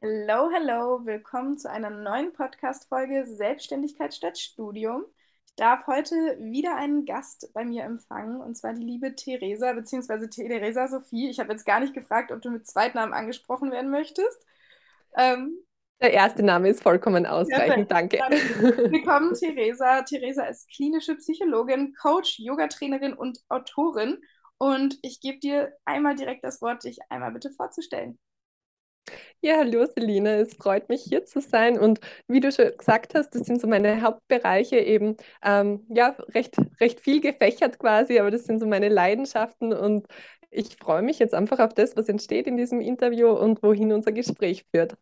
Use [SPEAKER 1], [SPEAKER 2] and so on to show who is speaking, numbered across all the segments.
[SPEAKER 1] Hello, hello, willkommen zu einer neuen Podcast-Folge Selbstständigkeit statt Studium. Ich darf heute wieder einen Gast bei mir empfangen, und zwar die liebe Theresa, beziehungsweise Theresa Sophie. Ich habe jetzt gar nicht gefragt, ob du mit Zweitnamen angesprochen werden möchtest.
[SPEAKER 2] Ähm, der erste Name ist vollkommen ausreichend, danke.
[SPEAKER 1] Willkommen, Theresa. Theresa ist klinische Psychologin, Coach, Yogatrainerin und Autorin. Und ich gebe dir einmal direkt das Wort, dich einmal bitte vorzustellen.
[SPEAKER 2] Ja, hallo Selina, es freut mich hier zu sein und wie du schon gesagt hast, das sind so meine Hauptbereiche eben, ähm, ja, recht, recht viel gefächert quasi, aber das sind so meine Leidenschaften und ich freue mich jetzt einfach auf das, was entsteht in diesem Interview und wohin unser Gespräch führt.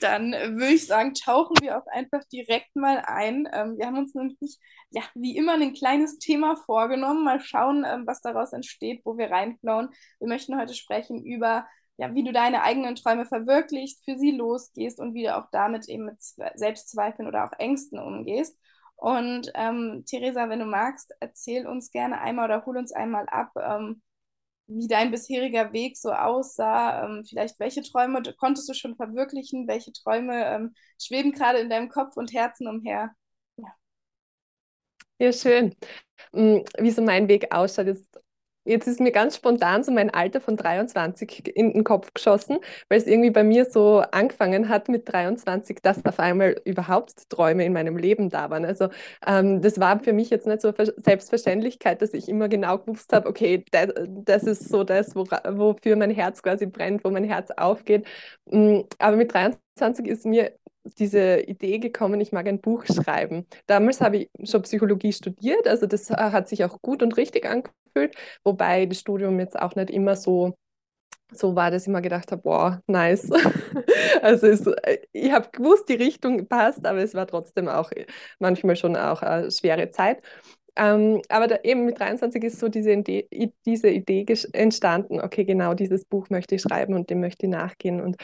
[SPEAKER 1] Dann würde ich sagen, tauchen wir auch einfach direkt mal ein. Ähm, wir haben uns nämlich, ja, wie immer ein kleines Thema vorgenommen. Mal schauen, ähm, was daraus entsteht, wo wir reinflauen. Wir möchten heute sprechen über ja, wie du deine eigenen Träume verwirklichst, für sie losgehst und wie du auch damit eben mit Selbstzweifeln oder auch Ängsten umgehst. Und ähm, Theresa, wenn du magst, erzähl uns gerne einmal oder hol uns einmal ab, ähm, wie dein bisheriger Weg so aussah. Ähm, vielleicht welche Träume konntest du schon verwirklichen, welche Träume ähm, schweben gerade in deinem Kopf und Herzen umher.
[SPEAKER 2] Ja, ja schön. Hm, wie so mein Weg ausschaut, ist Jetzt ist mir ganz spontan so mein Alter von 23 in den Kopf geschossen, weil es irgendwie bei mir so angefangen hat mit 23, dass auf einmal überhaupt Träume in meinem Leben da waren. Also ähm, das war für mich jetzt nicht so eine Selbstverständlichkeit, dass ich immer genau gewusst habe, okay, das, das ist so das, wo, wofür mein Herz quasi brennt, wo mein Herz aufgeht. Mm, aber mit 23 ist mir diese Idee gekommen, ich mag ein Buch schreiben. Damals habe ich schon Psychologie studiert, also das äh, hat sich auch gut und richtig angefühlt, wobei das Studium jetzt auch nicht immer so so war, dass ich mir gedacht habe, wow, nice. also es, äh, ich habe gewusst, die Richtung passt, aber es war trotzdem auch manchmal schon auch eine schwere Zeit. Ähm, aber da, eben mit 23 ist so diese Idee, diese Idee entstanden, okay, genau dieses Buch möchte ich schreiben und dem möchte ich nachgehen. Und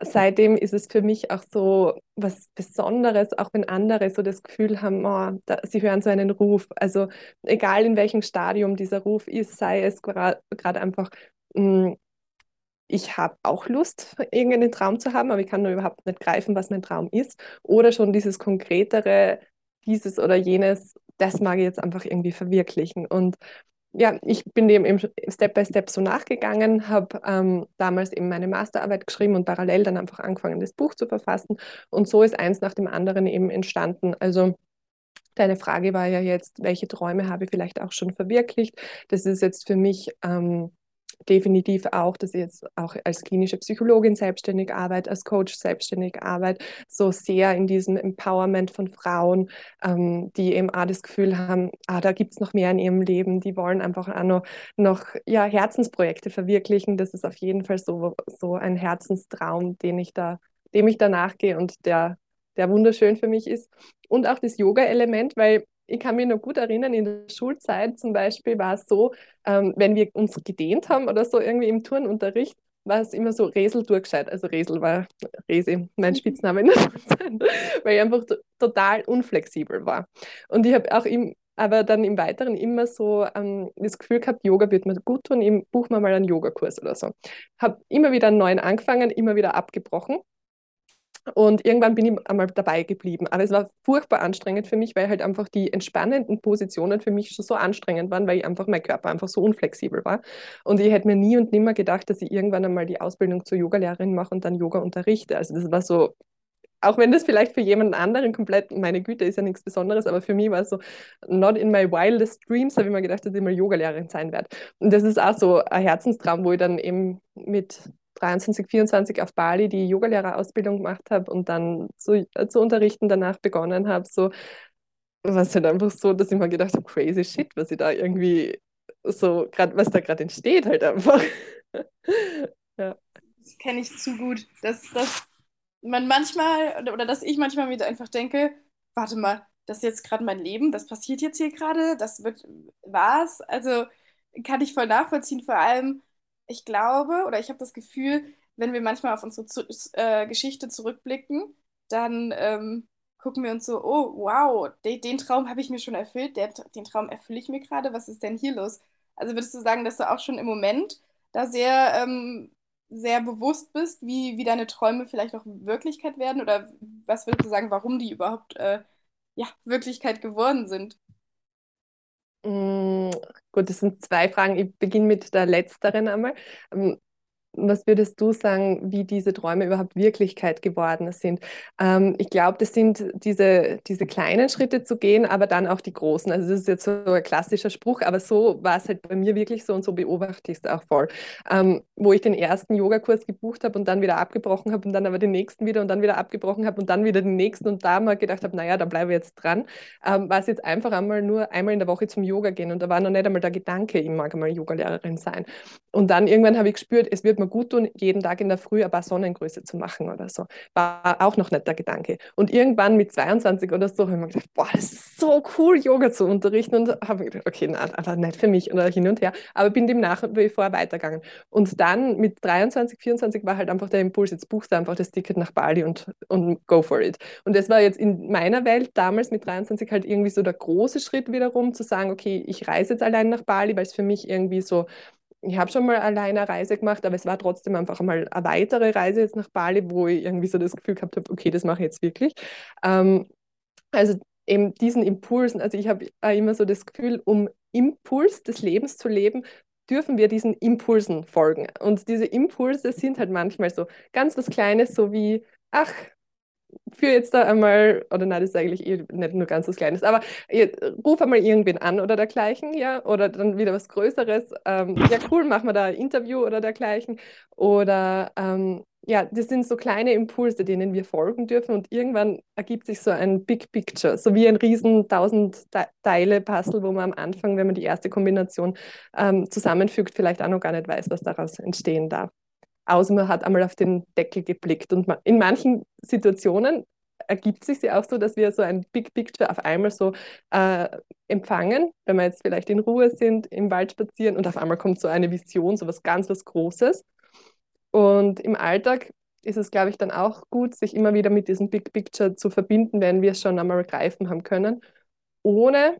[SPEAKER 2] seitdem ist es für mich auch so was Besonderes, auch wenn andere so das Gefühl haben, oh, da, sie hören so einen Ruf. Also egal in welchem Stadium dieser Ruf ist, sei es gerade einfach, mh, hm, ich habe auch Lust, irgendeinen Traum zu haben, aber ich kann nur überhaupt nicht greifen, was mein Traum ist. Oder schon dieses konkretere, dieses oder jenes, das mag ich jetzt einfach irgendwie verwirklichen. Und ja, ich bin dem eben Step by Step so nachgegangen, habe ähm, damals eben meine Masterarbeit geschrieben und parallel dann einfach angefangen, das Buch zu verfassen. Und so ist eins nach dem anderen eben entstanden. Also Deine Frage war ja jetzt, welche Träume habe ich vielleicht auch schon verwirklicht? Das ist jetzt für mich ähm, definitiv auch, dass ich jetzt auch als klinische Psychologin selbstständig arbeite, als Coach selbstständig arbeite, so sehr in diesem Empowerment von Frauen, ähm, die eben auch das Gefühl haben, ah, da gibt es noch mehr in ihrem Leben, die wollen einfach auch noch, noch ja, Herzensprojekte verwirklichen. Das ist auf jeden Fall so, so ein Herzenstraum, den ich da, dem ich da nachgehe und der, der wunderschön für mich ist. Und auch das Yoga-Element, weil ich kann mich noch gut erinnern, in der Schulzeit zum Beispiel war es so, ähm, wenn wir uns gedehnt haben oder so irgendwie im Turnunterricht, war es immer so Resel durchgescheit. Also Resel war Resi, mein Spitzname in der Schulzeit, weil ich einfach total unflexibel war. Und ich habe auch im, aber dann im Weiteren immer so ähm, das Gefühl gehabt, Yoga wird mir gut tun, ich buche mir mal einen Yogakurs oder so. Habe immer wieder einen neuen angefangen, immer wieder abgebrochen und irgendwann bin ich einmal dabei geblieben. Aber es war furchtbar anstrengend für mich, weil halt einfach die entspannenden Positionen für mich schon so anstrengend waren, weil ich einfach mein Körper einfach so unflexibel war. Und ich hätte mir nie und nimmer gedacht, dass ich irgendwann einmal die Ausbildung zur Yogalehrerin mache und dann Yoga unterrichte. Also das war so, auch wenn das vielleicht für jemanden anderen komplett, meine Güte, ist ja nichts Besonderes, aber für mich war es so, not in my wildest dreams, habe ich mir gedacht, dass ich mal Yogalehrerin sein werde. Und das ist auch so ein Herzenstraum, wo ich dann eben mit 23, 24 auf Bali die Yogalehrerausbildung gemacht habe und dann zu, äh, zu unterrichten danach begonnen habe, so was halt einfach so, dass ich mir gedacht habe, crazy shit, was ich da irgendwie so, gerade was da gerade entsteht, halt einfach.
[SPEAKER 1] ja. Das kenne ich zu gut, dass, dass man manchmal, oder dass ich manchmal mir einfach denke, warte mal, das ist jetzt gerade mein Leben, das passiert jetzt hier gerade, das wird was. Also kann ich voll nachvollziehen, vor allem ich glaube oder ich habe das Gefühl, wenn wir manchmal auf unsere zu äh, Geschichte zurückblicken, dann ähm, gucken wir uns so, oh, wow, de den Traum habe ich mir schon erfüllt, der, den Traum erfülle ich mir gerade, was ist denn hier los? Also würdest du sagen, dass du auch schon im Moment da sehr ähm, sehr bewusst bist, wie, wie deine Träume vielleicht auch Wirklichkeit werden? Oder was würdest du sagen, warum die überhaupt äh, ja, Wirklichkeit geworden sind?
[SPEAKER 2] Gut, das sind zwei Fragen. Ich beginne mit der letzteren einmal. Was würdest du sagen, wie diese Träume überhaupt Wirklichkeit geworden sind? Ähm, ich glaube, das sind diese, diese kleinen Schritte zu gehen, aber dann auch die großen. Also das ist jetzt so ein klassischer Spruch, aber so war es halt bei mir wirklich so und so beobachte ich es auch voll. Ähm, wo ich den ersten Yogakurs gebucht habe und dann wieder abgebrochen habe und dann aber den nächsten wieder und dann wieder abgebrochen habe und dann wieder den nächsten und da mal gedacht habe, naja, da bleibe ich jetzt dran, ähm, war es jetzt einfach einmal nur einmal in der Woche zum Yoga gehen und da war noch nicht einmal der Gedanke, ich mag einmal Yogalehrerin sein. Und dann irgendwann habe ich gespürt, es wird mir gut tun, jeden Tag in der Früh ein paar Sonnengröße zu machen oder so. War auch noch nicht der Gedanke. Und irgendwann mit 22 oder so habe ich mir gedacht, boah, das ist so cool, Yoga zu unterrichten. Und habe mir gedacht, okay, nein, einfach nicht für mich oder hin und her. Aber bin dem nach wie vor weitergegangen. Und dann mit 23, 24 war halt einfach der Impuls, jetzt buchst du einfach das Ticket nach Bali und, und go for it. Und das war jetzt in meiner Welt damals mit 23 halt irgendwie so der große Schritt wiederum, zu sagen, okay, ich reise jetzt allein nach Bali, weil es für mich irgendwie so ich habe schon mal alleine eine Reise gemacht, aber es war trotzdem einfach mal eine weitere Reise jetzt nach Bali, wo ich irgendwie so das Gefühl gehabt habe, okay, das mache ich jetzt wirklich. Ähm, also eben diesen Impulsen, also ich habe immer so das Gefühl, um Impuls des Lebens zu leben, dürfen wir diesen Impulsen folgen. Und diese Impulse sind halt manchmal so ganz was Kleines, so wie, ach, für jetzt da einmal, oder nein, das ist eigentlich eh nicht nur ganz was Kleines, aber ruf einmal irgendwen an oder dergleichen, ja, oder dann wieder was Größeres. Ähm, ja, cool, machen wir da ein Interview oder dergleichen. Oder ähm, ja, das sind so kleine Impulse, denen wir folgen dürfen und irgendwann ergibt sich so ein Big Picture, so wie ein riesen tausend Teile Puzzle, wo man am Anfang, wenn man die erste Kombination ähm, zusammenfügt, vielleicht auch noch gar nicht weiß, was daraus entstehen darf außer man hat einmal auf den Deckel geblickt. Und in manchen Situationen ergibt sich ja auch so, dass wir so ein Big Picture auf einmal so äh, empfangen, wenn wir jetzt vielleicht in Ruhe sind, im Wald spazieren und auf einmal kommt so eine Vision, so was ganz was Großes. Und im Alltag ist es, glaube ich, dann auch gut, sich immer wieder mit diesem Big Picture zu verbinden, wenn wir es schon einmal greifen haben können, ohne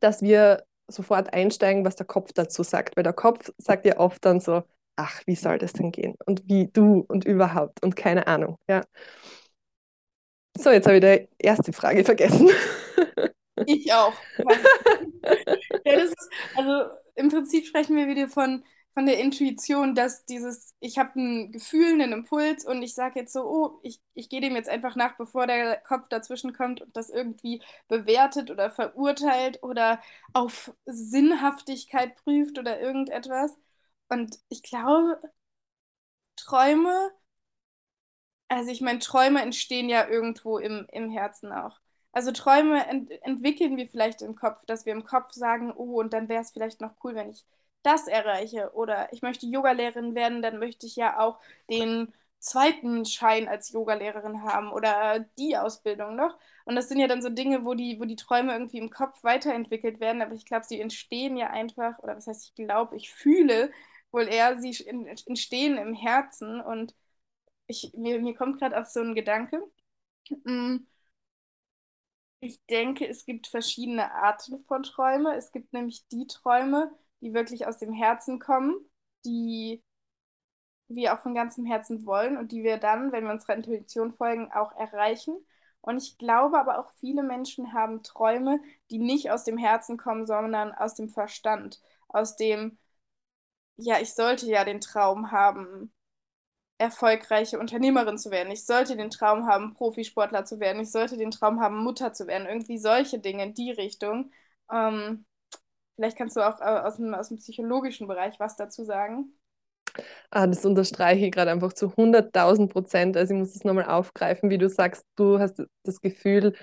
[SPEAKER 2] dass wir sofort einsteigen, was der Kopf dazu sagt. Weil der Kopf sagt ja oft dann so, ach, wie soll das denn gehen? Und wie du und überhaupt und keine Ahnung. Ja. So, jetzt habe ich die erste Frage vergessen.
[SPEAKER 1] Ich auch. ja, das ist, also im Prinzip sprechen wir wieder von, von der Intuition, dass dieses, ich habe ein Gefühl, einen Impuls und ich sage jetzt so, oh, ich, ich gehe dem jetzt einfach nach, bevor der Kopf dazwischen kommt und das irgendwie bewertet oder verurteilt oder auf Sinnhaftigkeit prüft oder irgendetwas. Und ich glaube, Träume, also ich meine, Träume entstehen ja irgendwo im, im Herzen auch. Also Träume ent entwickeln wir vielleicht im Kopf, dass wir im Kopf sagen, oh, und dann wäre es vielleicht noch cool, wenn ich das erreiche. Oder ich möchte Yogalehrerin werden, dann möchte ich ja auch den zweiten Schein als Yogalehrerin haben oder die Ausbildung noch. Und das sind ja dann so Dinge, wo die, wo die Träume irgendwie im Kopf weiterentwickelt werden. Aber ich glaube, sie entstehen ja einfach, oder was heißt, ich glaube, ich fühle, wohl eher, sie entstehen im Herzen. Und ich, mir, mir kommt gerade auch so ein Gedanke. Mm, ich denke, es gibt verschiedene Arten von Träume. Es gibt nämlich die Träume, die wirklich aus dem Herzen kommen, die wir auch von ganzem Herzen wollen und die wir dann, wenn wir unserer Intuition folgen, auch erreichen. Und ich glaube aber auch viele Menschen haben Träume, die nicht aus dem Herzen kommen, sondern aus dem Verstand, aus dem, ja, ich sollte ja den Traum haben, erfolgreiche Unternehmerin zu werden. Ich sollte den Traum haben, Profisportler zu werden. Ich sollte den Traum haben, Mutter zu werden. Irgendwie solche Dinge in die Richtung. Ähm, vielleicht kannst du auch äh, aus dem, aus dem psychologischen Bereich was dazu sagen.
[SPEAKER 2] Ah, das unterstreiche ich gerade einfach zu 100.000 Prozent. Also ich muss es nochmal aufgreifen, wie du sagst, du hast das Gefühl,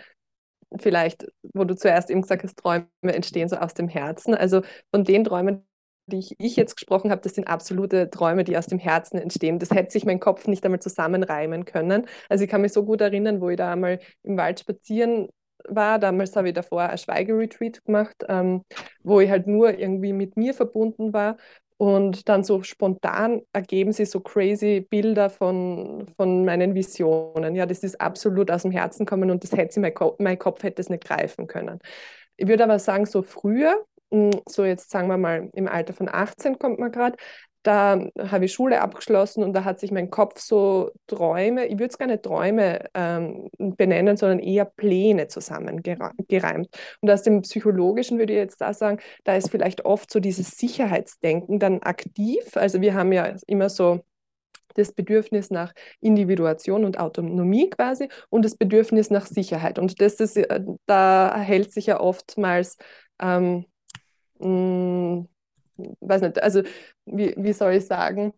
[SPEAKER 2] vielleicht, wo du zuerst eben gesagt hast, Träume entstehen so aus dem Herzen. Also von den Träumen, die ich, jetzt gesprochen habe, das sind absolute Träume, die aus dem Herzen entstehen. Das hätte sich mein Kopf nicht einmal zusammenreimen können. Also ich kann mich so gut erinnern, wo ich da einmal im Wald spazieren war. Damals habe ich davor ein Schweigeretreat gemacht, ähm, wo ich halt nur irgendwie mit mir verbunden war. Und dann so spontan ergeben sich so crazy Bilder von, von meinen Visionen. Ja, das ist absolut aus dem Herzen kommen und das hätte mein, Ko mein Kopf hätte es nicht greifen können. Ich würde aber sagen, so früher, so jetzt sagen wir mal im Alter von 18 kommt man gerade, da habe ich Schule abgeschlossen und da hat sich mein Kopf so Träume, ich würde es gar nicht Träume ähm, benennen, sondern eher Pläne zusammengereimt. Und aus dem Psychologischen würde ich jetzt da sagen, da ist vielleicht oft so dieses Sicherheitsdenken dann aktiv. Also wir haben ja immer so das Bedürfnis nach Individuation und Autonomie quasi und das Bedürfnis nach Sicherheit. Und das ist, da hält sich ja oftmals, ähm, mh, hm, weiß nicht, also wie, wie soll ich sagen,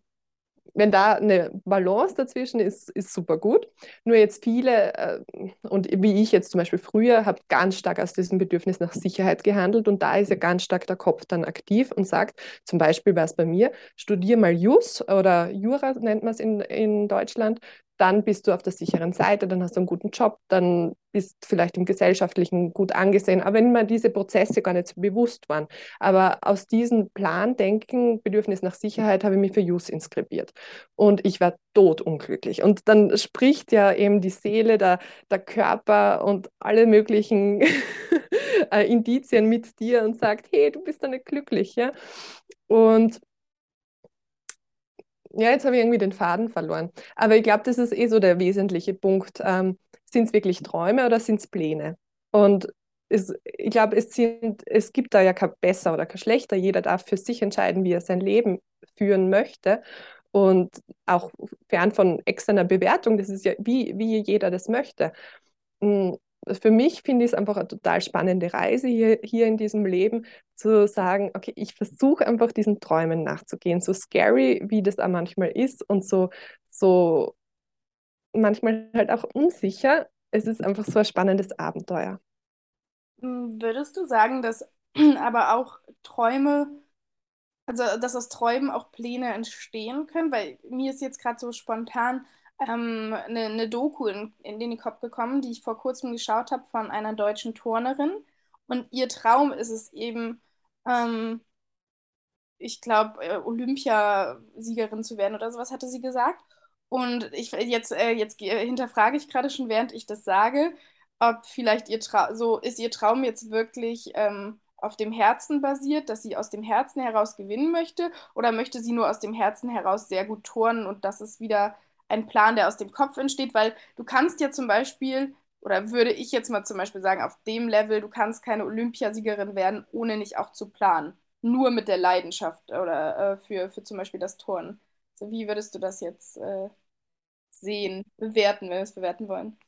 [SPEAKER 2] wenn da eine Balance dazwischen ist, ist super gut. Nur jetzt viele, äh, und wie ich jetzt zum Beispiel früher, habe ganz stark aus diesem Bedürfnis nach Sicherheit gehandelt und da ist ja ganz stark der Kopf dann aktiv und sagt, zum Beispiel war es bei mir, studier mal Jus oder Jura nennt man es in, in Deutschland, dann bist du auf der sicheren Seite, dann hast du einen guten Job, dann bist vielleicht im Gesellschaftlichen gut angesehen. Aber wenn mir diese Prozesse gar nicht so bewusst waren. Aber aus diesem Plan, Denken, Bedürfnis nach Sicherheit habe ich mich für JUS inskribiert. Und ich war totunglücklich. Und dann spricht ja eben die Seele, der, der Körper und alle möglichen äh, Indizien mit dir und sagt, hey, du bist da nicht glücklich. Ja? Und ja, jetzt habe ich irgendwie den Faden verloren. Aber ich glaube, das ist eh so der wesentliche Punkt. Ähm, sind es wirklich Träume oder sind es Pläne? Und es, ich glaube, es, es gibt da ja kein besser oder kein schlechter. Jeder darf für sich entscheiden, wie er sein Leben führen möchte. Und auch fern von externer Bewertung, das ist ja, wie, wie jeder das möchte. Hm, für mich finde ich es einfach eine total spannende Reise hier, hier in diesem Leben, zu sagen, okay, ich versuche einfach diesen Träumen nachzugehen, so scary, wie das auch manchmal ist und so, so manchmal halt auch unsicher. Es ist einfach so ein spannendes Abenteuer.
[SPEAKER 1] Hm, würdest du sagen, dass aber auch Träume, also dass aus Träumen auch Pläne entstehen können? Weil mir ist jetzt gerade so spontan ähm, eine, eine Doku in, in den Kopf gekommen, die ich vor kurzem geschaut habe von einer deutschen Turnerin. Und ihr Traum ist es eben, ähm, ich glaube, äh, Olympiasiegerin zu werden oder sowas, hatte sie gesagt. Und ich jetzt, äh, jetzt hinterfrage ich gerade schon, während ich das sage, ob vielleicht ihr Traum, so ist ihr Traum jetzt wirklich ähm, auf dem Herzen basiert, dass sie aus dem Herzen heraus gewinnen möchte, oder möchte sie nur aus dem Herzen heraus sehr gut turnen und das ist wieder ein Plan, der aus dem Kopf entsteht, weil du kannst ja zum Beispiel, oder würde ich jetzt mal zum Beispiel sagen, auf dem Level, du kannst keine Olympiasiegerin werden, ohne nicht auch zu planen. Nur mit der Leidenschaft oder äh, für, für zum Beispiel das Turnen. So, wie würdest du das jetzt äh, sehen, bewerten, wenn wir es bewerten wollen?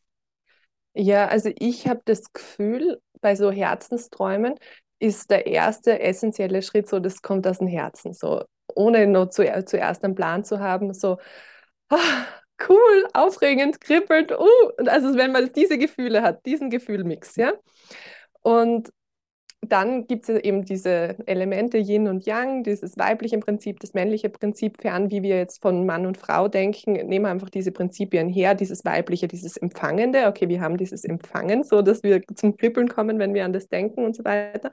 [SPEAKER 2] Ja, also ich habe das Gefühl, bei so Herzensträumen ist der erste essentielle Schritt so, das kommt aus dem Herzen, so ohne nur zu, zuerst einen Plan zu haben, so ah, cool, aufregend, kribbelnd, uh, also wenn man diese Gefühle hat, diesen Gefühlmix, ja. Und dann gibt es eben diese Elemente Yin und Yang, dieses weibliche Prinzip, das männliche Prinzip, fern wie wir jetzt von Mann und Frau denken, nehmen wir einfach diese Prinzipien her, dieses weibliche, dieses Empfangende, okay, wir haben dieses Empfangen, so dass wir zum Kribbeln kommen, wenn wir an das denken und so weiter.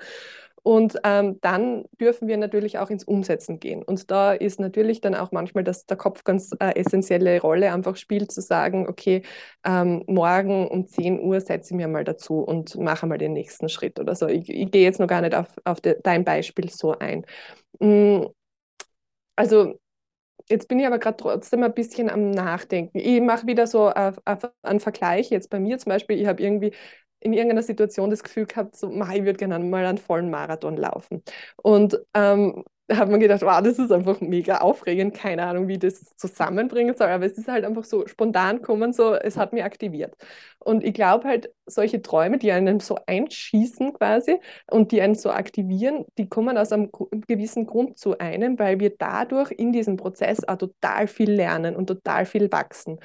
[SPEAKER 2] Und ähm, dann dürfen wir natürlich auch ins Umsetzen gehen. Und da ist natürlich dann auch manchmal, dass der Kopf ganz äh, essentielle Rolle einfach spielt, zu sagen, okay, ähm, morgen um 10 Uhr setze ich mir mal dazu und mache mal den nächsten Schritt oder so. Ich, ich gehe jetzt noch gar nicht auf, auf de, dein Beispiel so ein. Mm, also Jetzt bin ich aber gerade trotzdem ein bisschen am Nachdenken. Ich mache wieder so äh, einen Vergleich. Jetzt bei mir zum Beispiel, ich habe irgendwie in irgendeiner Situation das Gefühl gehabt, so, ich würde gerne mal einen vollen Marathon laufen. Und ähm, da hat man gedacht, wow, das ist einfach mega aufregend, keine Ahnung, wie das zusammenbringen soll, aber es ist halt einfach so spontan kommen, so, es hat mich aktiviert. Und ich glaube halt, solche Träume, die einen so einschießen quasi und die einen so aktivieren, die kommen aus einem gewissen Grund zu einem, weil wir dadurch in diesem Prozess auch total viel lernen und total viel wachsen.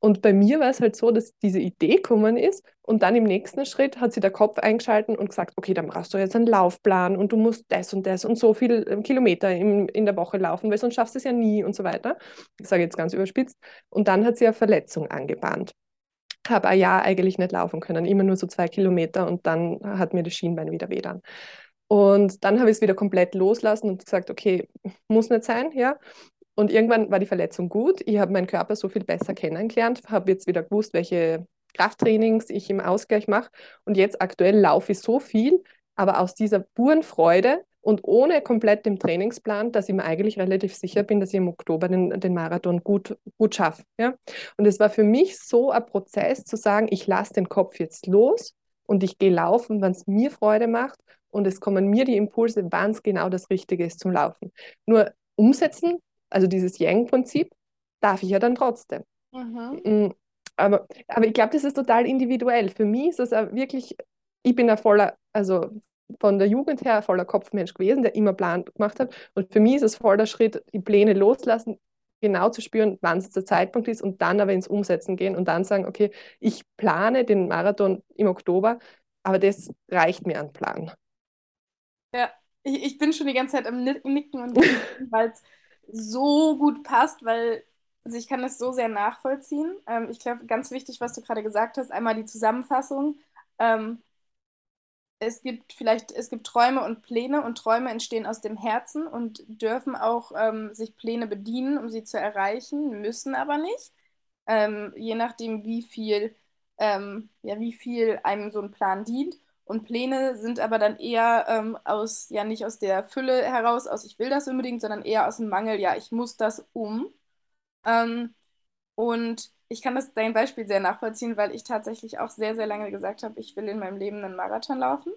[SPEAKER 2] Und bei mir war es halt so, dass diese Idee gekommen ist und dann im nächsten Schritt hat sie der Kopf eingeschalten und gesagt, okay, dann brauchst du jetzt einen Laufplan und du musst das und das und so viel ähm, Kilometer im, in der Woche laufen, weil sonst schaffst du es ja nie und so weiter. Ich sage jetzt ganz überspitzt. Und dann hat sie eine Verletzung angebahnt. Habe ein Jahr eigentlich nicht laufen können, immer nur so zwei Kilometer und dann hat mir das Schienbein wieder weh dann. Und dann habe ich es wieder komplett loslassen und gesagt, okay, muss nicht sein, ja. Und irgendwann war die Verletzung gut. Ich habe meinen Körper so viel besser kennengelernt, habe jetzt wieder gewusst, welche Krafttrainings ich im Ausgleich mache. Und jetzt aktuell laufe ich so viel, aber aus dieser puren Freude, und ohne komplett dem Trainingsplan, dass ich mir eigentlich relativ sicher bin, dass ich im Oktober den, den Marathon gut, gut schaffe. Ja? Und es war für mich so ein Prozess zu sagen, ich lasse den Kopf jetzt los und ich gehe laufen, wenn es mir Freude macht und es kommen mir die Impulse, wann es genau das Richtige ist zum Laufen. Nur umsetzen, also dieses Yang-Prinzip, darf ich ja dann trotzdem. Mhm. Mm, aber, aber ich glaube, das ist total individuell. Für mich ist das wirklich, ich bin ein voller, also von der Jugend her voller Kopfmensch gewesen, der immer Plan gemacht hat. Und für mich ist es voll der Schritt, die Pläne loslassen, genau zu spüren, wann es der Zeitpunkt ist und dann aber ins Umsetzen gehen und dann sagen, okay, ich plane den Marathon im Oktober, aber das reicht mir an Plan.
[SPEAKER 1] Ja, ich, ich bin schon die ganze Zeit am Nicken und weil es so gut passt, weil also ich kann das so sehr nachvollziehen. Ähm, ich glaube, ganz wichtig, was du gerade gesagt hast, einmal die Zusammenfassung. Ähm, es gibt vielleicht, es gibt Träume und Pläne und Träume entstehen aus dem Herzen und dürfen auch ähm, sich Pläne bedienen, um sie zu erreichen, müssen aber nicht. Ähm, je nachdem, wie viel, ähm, ja, wie viel einem so ein Plan dient. Und Pläne sind aber dann eher ähm, aus, ja, nicht aus der Fülle heraus, aus ich will das unbedingt, sondern eher aus dem Mangel, ja, ich muss das um. Ähm, und ich kann das dein Beispiel sehr nachvollziehen, weil ich tatsächlich auch sehr, sehr lange gesagt habe, ich will in meinem Leben einen Marathon laufen.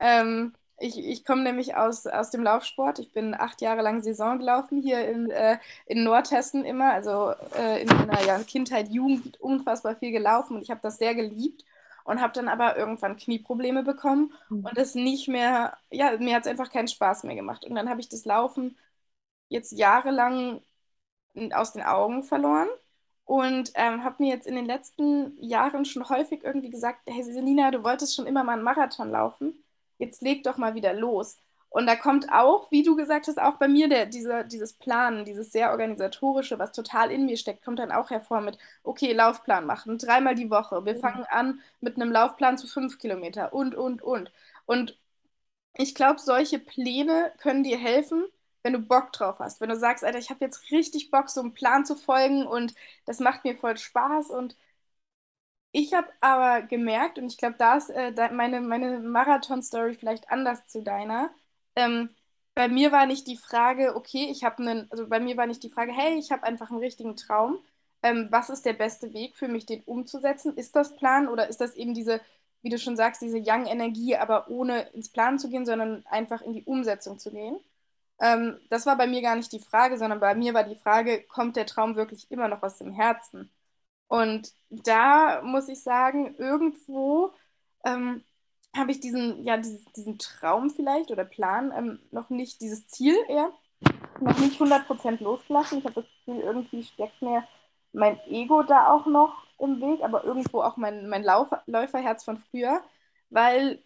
[SPEAKER 1] Ähm, ich, ich komme nämlich aus, aus dem Laufsport. Ich bin acht Jahre lang Saison gelaufen, hier in, äh, in Nordhessen immer, also äh, in meiner ja, Kindheit, Jugend unfassbar viel gelaufen und ich habe das sehr geliebt und habe dann aber irgendwann Knieprobleme bekommen mhm. und das nicht mehr, ja, mir hat es einfach keinen Spaß mehr gemacht. Und dann habe ich das Laufen jetzt jahrelang aus den Augen verloren und ähm, habe mir jetzt in den letzten Jahren schon häufig irgendwie gesagt, hey Selina, du wolltest schon immer mal einen Marathon laufen, jetzt leg doch mal wieder los. Und da kommt auch, wie du gesagt hast, auch bei mir der, dieser, dieses Planen, dieses sehr organisatorische, was total in mir steckt, kommt dann auch hervor mit, okay, Laufplan machen, dreimal die Woche. Wir mhm. fangen an mit einem Laufplan zu fünf Kilometer und, und, und. Und ich glaube, solche Pläne können dir helfen, wenn du Bock drauf hast, wenn du sagst, Alter, ich habe jetzt richtig Bock, so einem Plan zu folgen und das macht mir voll Spaß und ich habe aber gemerkt, und ich glaube, da ist äh, meine, meine Marathon-Story vielleicht anders zu deiner. Ähm, bei mir war nicht die Frage, okay, ich habe einen, also bei mir war nicht die Frage, hey, ich habe einfach einen richtigen Traum. Ähm, was ist der beste Weg für mich, den umzusetzen? Ist das Plan oder ist das eben diese, wie du schon sagst, diese Young-Energie, aber ohne ins Plan zu gehen, sondern einfach in die Umsetzung zu gehen? Ähm, das war bei mir gar nicht die Frage, sondern bei mir war die Frage, kommt der Traum wirklich immer noch aus dem Herzen? Und da muss ich sagen, irgendwo ähm, habe ich diesen, ja, diesen, diesen, Traum vielleicht oder Plan ähm, noch nicht, dieses Ziel eher, noch nicht 100% losgelassen. Ich habe das Gefühl, irgendwie steckt mir mein Ego da auch noch im Weg, aber irgendwo auch mein, mein Lauf, Läuferherz von früher, weil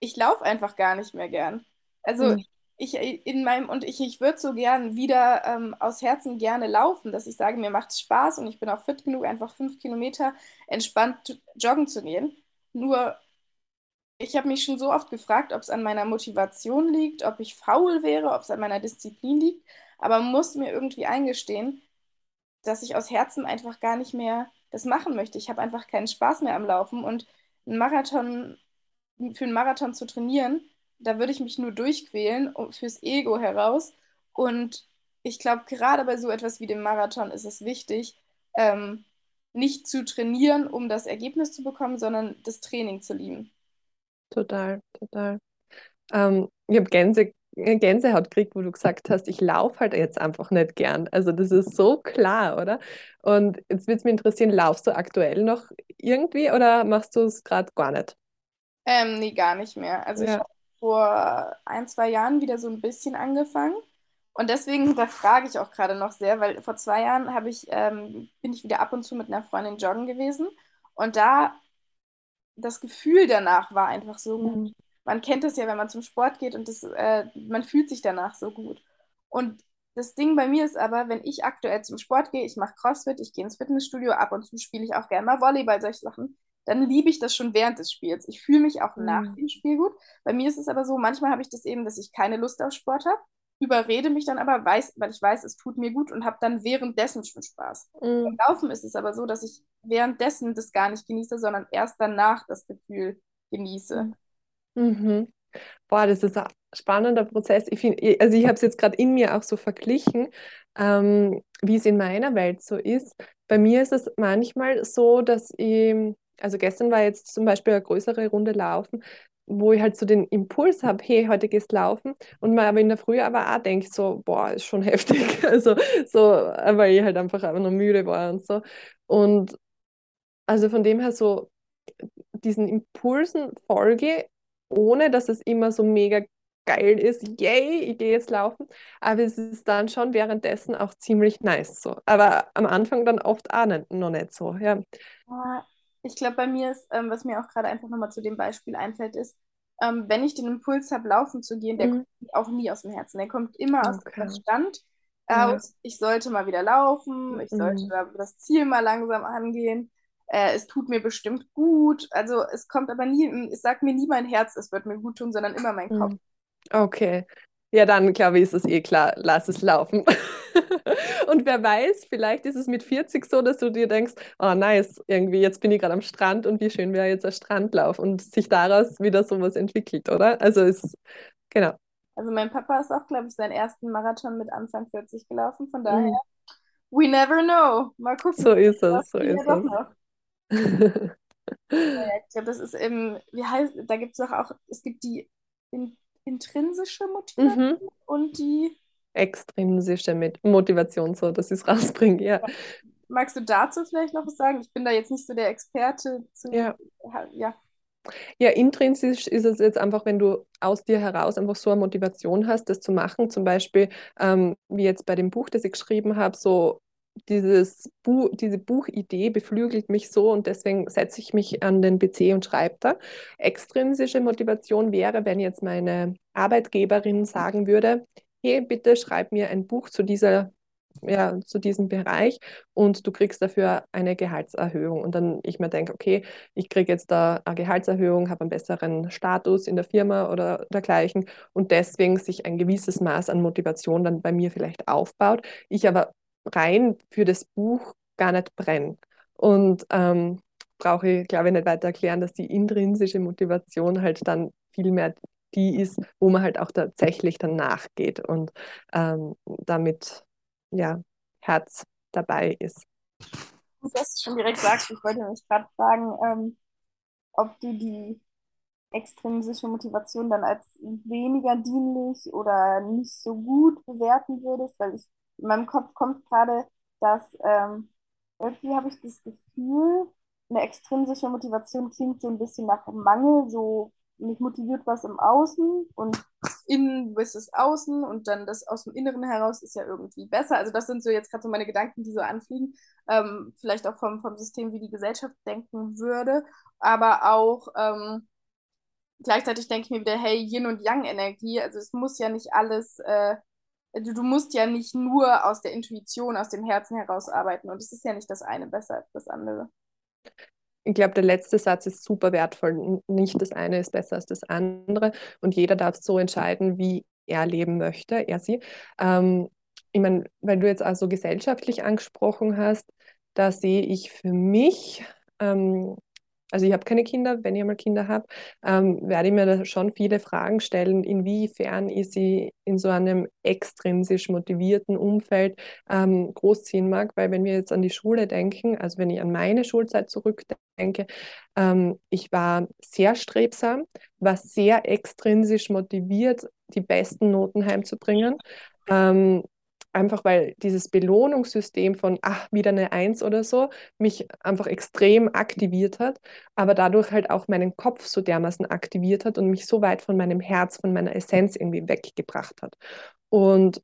[SPEAKER 1] ich laufe einfach gar nicht mehr gern. Also mhm ich in meinem und ich, ich würde so gern wieder ähm, aus Herzen gerne laufen, dass ich sage, mir macht es Spaß und ich bin auch fit genug, einfach fünf Kilometer entspannt joggen zu gehen. Nur ich habe mich schon so oft gefragt, ob es an meiner Motivation liegt, ob ich faul wäre, ob es an meiner Disziplin liegt, aber muss mir irgendwie eingestehen, dass ich aus Herzen einfach gar nicht mehr das machen möchte. Ich habe einfach keinen Spaß mehr am Laufen und einen Marathon für einen Marathon zu trainieren da würde ich mich nur durchquälen fürs Ego heraus. Und ich glaube, gerade bei so etwas wie dem Marathon ist es wichtig, ähm, nicht zu trainieren, um das Ergebnis zu bekommen, sondern das Training zu lieben.
[SPEAKER 2] Total, total. Ähm, ich habe Gänse, äh, Gänsehaut gekriegt, wo du gesagt hast, ich laufe halt jetzt einfach nicht gern. Also das ist so klar, oder? Und jetzt würde es mich interessieren, laufst du aktuell noch irgendwie oder machst du es gerade gar nicht?
[SPEAKER 1] Ähm, nee, gar nicht mehr. Also ja. ich habe vor ein, zwei Jahren wieder so ein bisschen angefangen. Und deswegen hinterfrage ich auch gerade noch sehr, weil vor zwei Jahren ich, ähm, bin ich wieder ab und zu mit einer Freundin joggen gewesen. Und da das Gefühl danach war einfach so gut. Man kennt es ja, wenn man zum Sport geht und das, äh, man fühlt sich danach so gut. Und das Ding bei mir ist aber, wenn ich aktuell zum Sport gehe, ich mache CrossFit, ich gehe ins Fitnessstudio, ab und zu spiele ich auch gerne mal Volleyball, solche Sachen dann liebe ich das schon während des Spiels. Ich fühle mich auch mhm. nach dem Spiel gut. Bei mir ist es aber so, manchmal habe ich das eben, dass ich keine Lust auf Sport habe, überrede mich dann aber, weiß, weil ich weiß, es tut mir gut und habe dann währenddessen schon Spaß. Mhm. Beim Laufen ist es aber so, dass ich währenddessen das gar nicht genieße, sondern erst danach das Gefühl genieße.
[SPEAKER 2] Mhm. Boah, das ist spannender Prozess. Ich find, also ich habe es jetzt gerade in mir auch so verglichen, ähm, wie es in meiner Welt so ist. Bei mir ist es manchmal so, dass ich, also gestern war jetzt zum Beispiel eine größere Runde laufen, wo ich halt so den Impuls habe, hey, heute gehst laufen und man aber in der Früh aber auch denkt so, boah, ist schon heftig. Also so, weil ich halt einfach einfach nur müde war und so. Und also von dem her so diesen Impulsen folge, ohne dass es immer so mega geil ist, yay, ich gehe jetzt laufen. Aber es ist dann schon währenddessen auch ziemlich nice so. Aber am Anfang dann oft auch nicht, noch nicht so, ja.
[SPEAKER 1] Ich glaube, bei mir ist, ähm, was mir auch gerade einfach nochmal zu dem Beispiel einfällt, ist, ähm, wenn ich den Impuls habe, laufen zu gehen, der
[SPEAKER 2] Mhm.
[SPEAKER 1] kommt auch nie aus dem Herzen. Der kommt immer aus dem
[SPEAKER 2] Okay.
[SPEAKER 1] Verstand
[SPEAKER 2] Ja.
[SPEAKER 1] aus. Ich sollte mal wieder laufen, ich sollte
[SPEAKER 2] Mhm.
[SPEAKER 1] da das Ziel mal langsam angehen. Äh, es tut mir bestimmt gut. Also es kommt aber nie, es sagt mir nie mein Herz, es wird mir gut tun, sondern immer mein Kopf.
[SPEAKER 2] Mhm. Okay. Ja, dann glaube ich, ist es eh klar, lass es laufen. Und wer weiß, vielleicht ist es mit 40 so, dass du dir denkst, oh nice, irgendwie jetzt bin ich gerade am Strand und wie schön wäre jetzt ein Strandlauf und sich daraus wieder sowas entwickelt, oder? Also ist, genau.
[SPEAKER 1] Also mein Papa ist auch, glaube ich, seinen ersten Marathon mit Anfang 40 gelaufen. Von daher,
[SPEAKER 2] Mhm.
[SPEAKER 1] we never know. Mal gucken.
[SPEAKER 2] So ist es, so ist es.
[SPEAKER 1] Ich glaube, das ist eben, wie heißt, da gibt es doch auch, es gibt die in, intrinsische Motivation
[SPEAKER 2] Mhm.
[SPEAKER 1] und die,
[SPEAKER 2] Extrinsische Motivation, so dass ich es rausbringe, ja.
[SPEAKER 1] magst du dazu vielleicht noch was sagen? Ich bin da jetzt nicht so der Experte zu,
[SPEAKER 2] Ja.
[SPEAKER 1] ja.
[SPEAKER 2] Ja, intrinsisch ist es jetzt einfach, wenn du aus dir heraus einfach so eine Motivation hast, das zu machen. Zum Beispiel, ähm, wie jetzt bei dem Buch, das ich geschrieben habe, so dieses Bu diese Buchidee beflügelt mich so und deswegen setze ich mich an den PC und schreibe da. Extrinsische Motivation wäre, wenn jetzt meine Arbeitgeberin sagen würde, hey, bitte schreib mir ein Buch zu dieser ja, zu diesem Bereich und du kriegst dafür eine Gehaltserhöhung. Und dann ich mir denke, okay, ich kriege jetzt da eine Gehaltserhöhung, habe einen besseren Status in der Firma oder dergleichen und deswegen sich ein gewisses Maß an Motivation dann bei mir vielleicht aufbaut. Ich aber rein für das Buch gar nicht brenne. Und ähm, brauche ich, glaube ich, nicht weiter erklären, dass die intrinsische Motivation halt dann viel mehr die ist, wo man halt auch tatsächlich dann nachgeht und ähm, damit ja, Herz dabei ist.
[SPEAKER 1] Du schon direkt sagst, ich wollte mich gerade fragen, ähm, ob du die extrinsische Motivation dann als weniger dienlich oder nicht so gut bewerten würdest, weil ich in meinem Kopf kommt gerade, dass ähm, irgendwie habe ich das Gefühl, eine extrinsische Motivation klingt so ein bisschen nach Mangel, so mich motiviert was im Außen und innen versus außen und dann das aus dem Inneren heraus ist ja irgendwie besser. Also das sind so jetzt gerade so meine Gedanken, die so anfliegen. Ähm, vielleicht auch vom, vom System, wie die Gesellschaft denken würde, aber auch ähm, gleichzeitig denke ich mir wieder, hey, Yin und Yang-Energie, also es muss ja nicht alles, äh, du, du musst ja nicht nur aus der Intuition, aus dem Herzen heraus arbeiten und es ist ja nicht das eine besser als das andere.
[SPEAKER 2] Ich glaube, der letzte Satz ist super wertvoll. Nicht das eine ist besser als das andere und jeder darf so entscheiden, wie er leben möchte, er sie. Ähm, ich meine, weil du jetzt also gesellschaftlich angesprochen hast, da sehe ich für mich ähm, also ich habe keine Kinder, wenn ich einmal Kinder habe, ähm, werde ich mir da schon viele Fragen stellen, inwiefern ich sie in so einem extrinsisch motivierten Umfeld ähm, großziehen mag, weil wenn wir jetzt an die Schule denken, also wenn ich an meine Schulzeit zurückdenke, ähm, ich war sehr strebsam, war sehr extrinsisch motiviert, die besten Noten heimzubringen. Ähm, Einfach weil dieses Belohnungssystem von, ach, wieder eine Eins oder so, mich einfach extrem aktiviert hat, aber dadurch halt auch meinen Kopf so dermaßen aktiviert hat und mich so weit von meinem Herz, von meiner Essenz irgendwie weggebracht hat. Und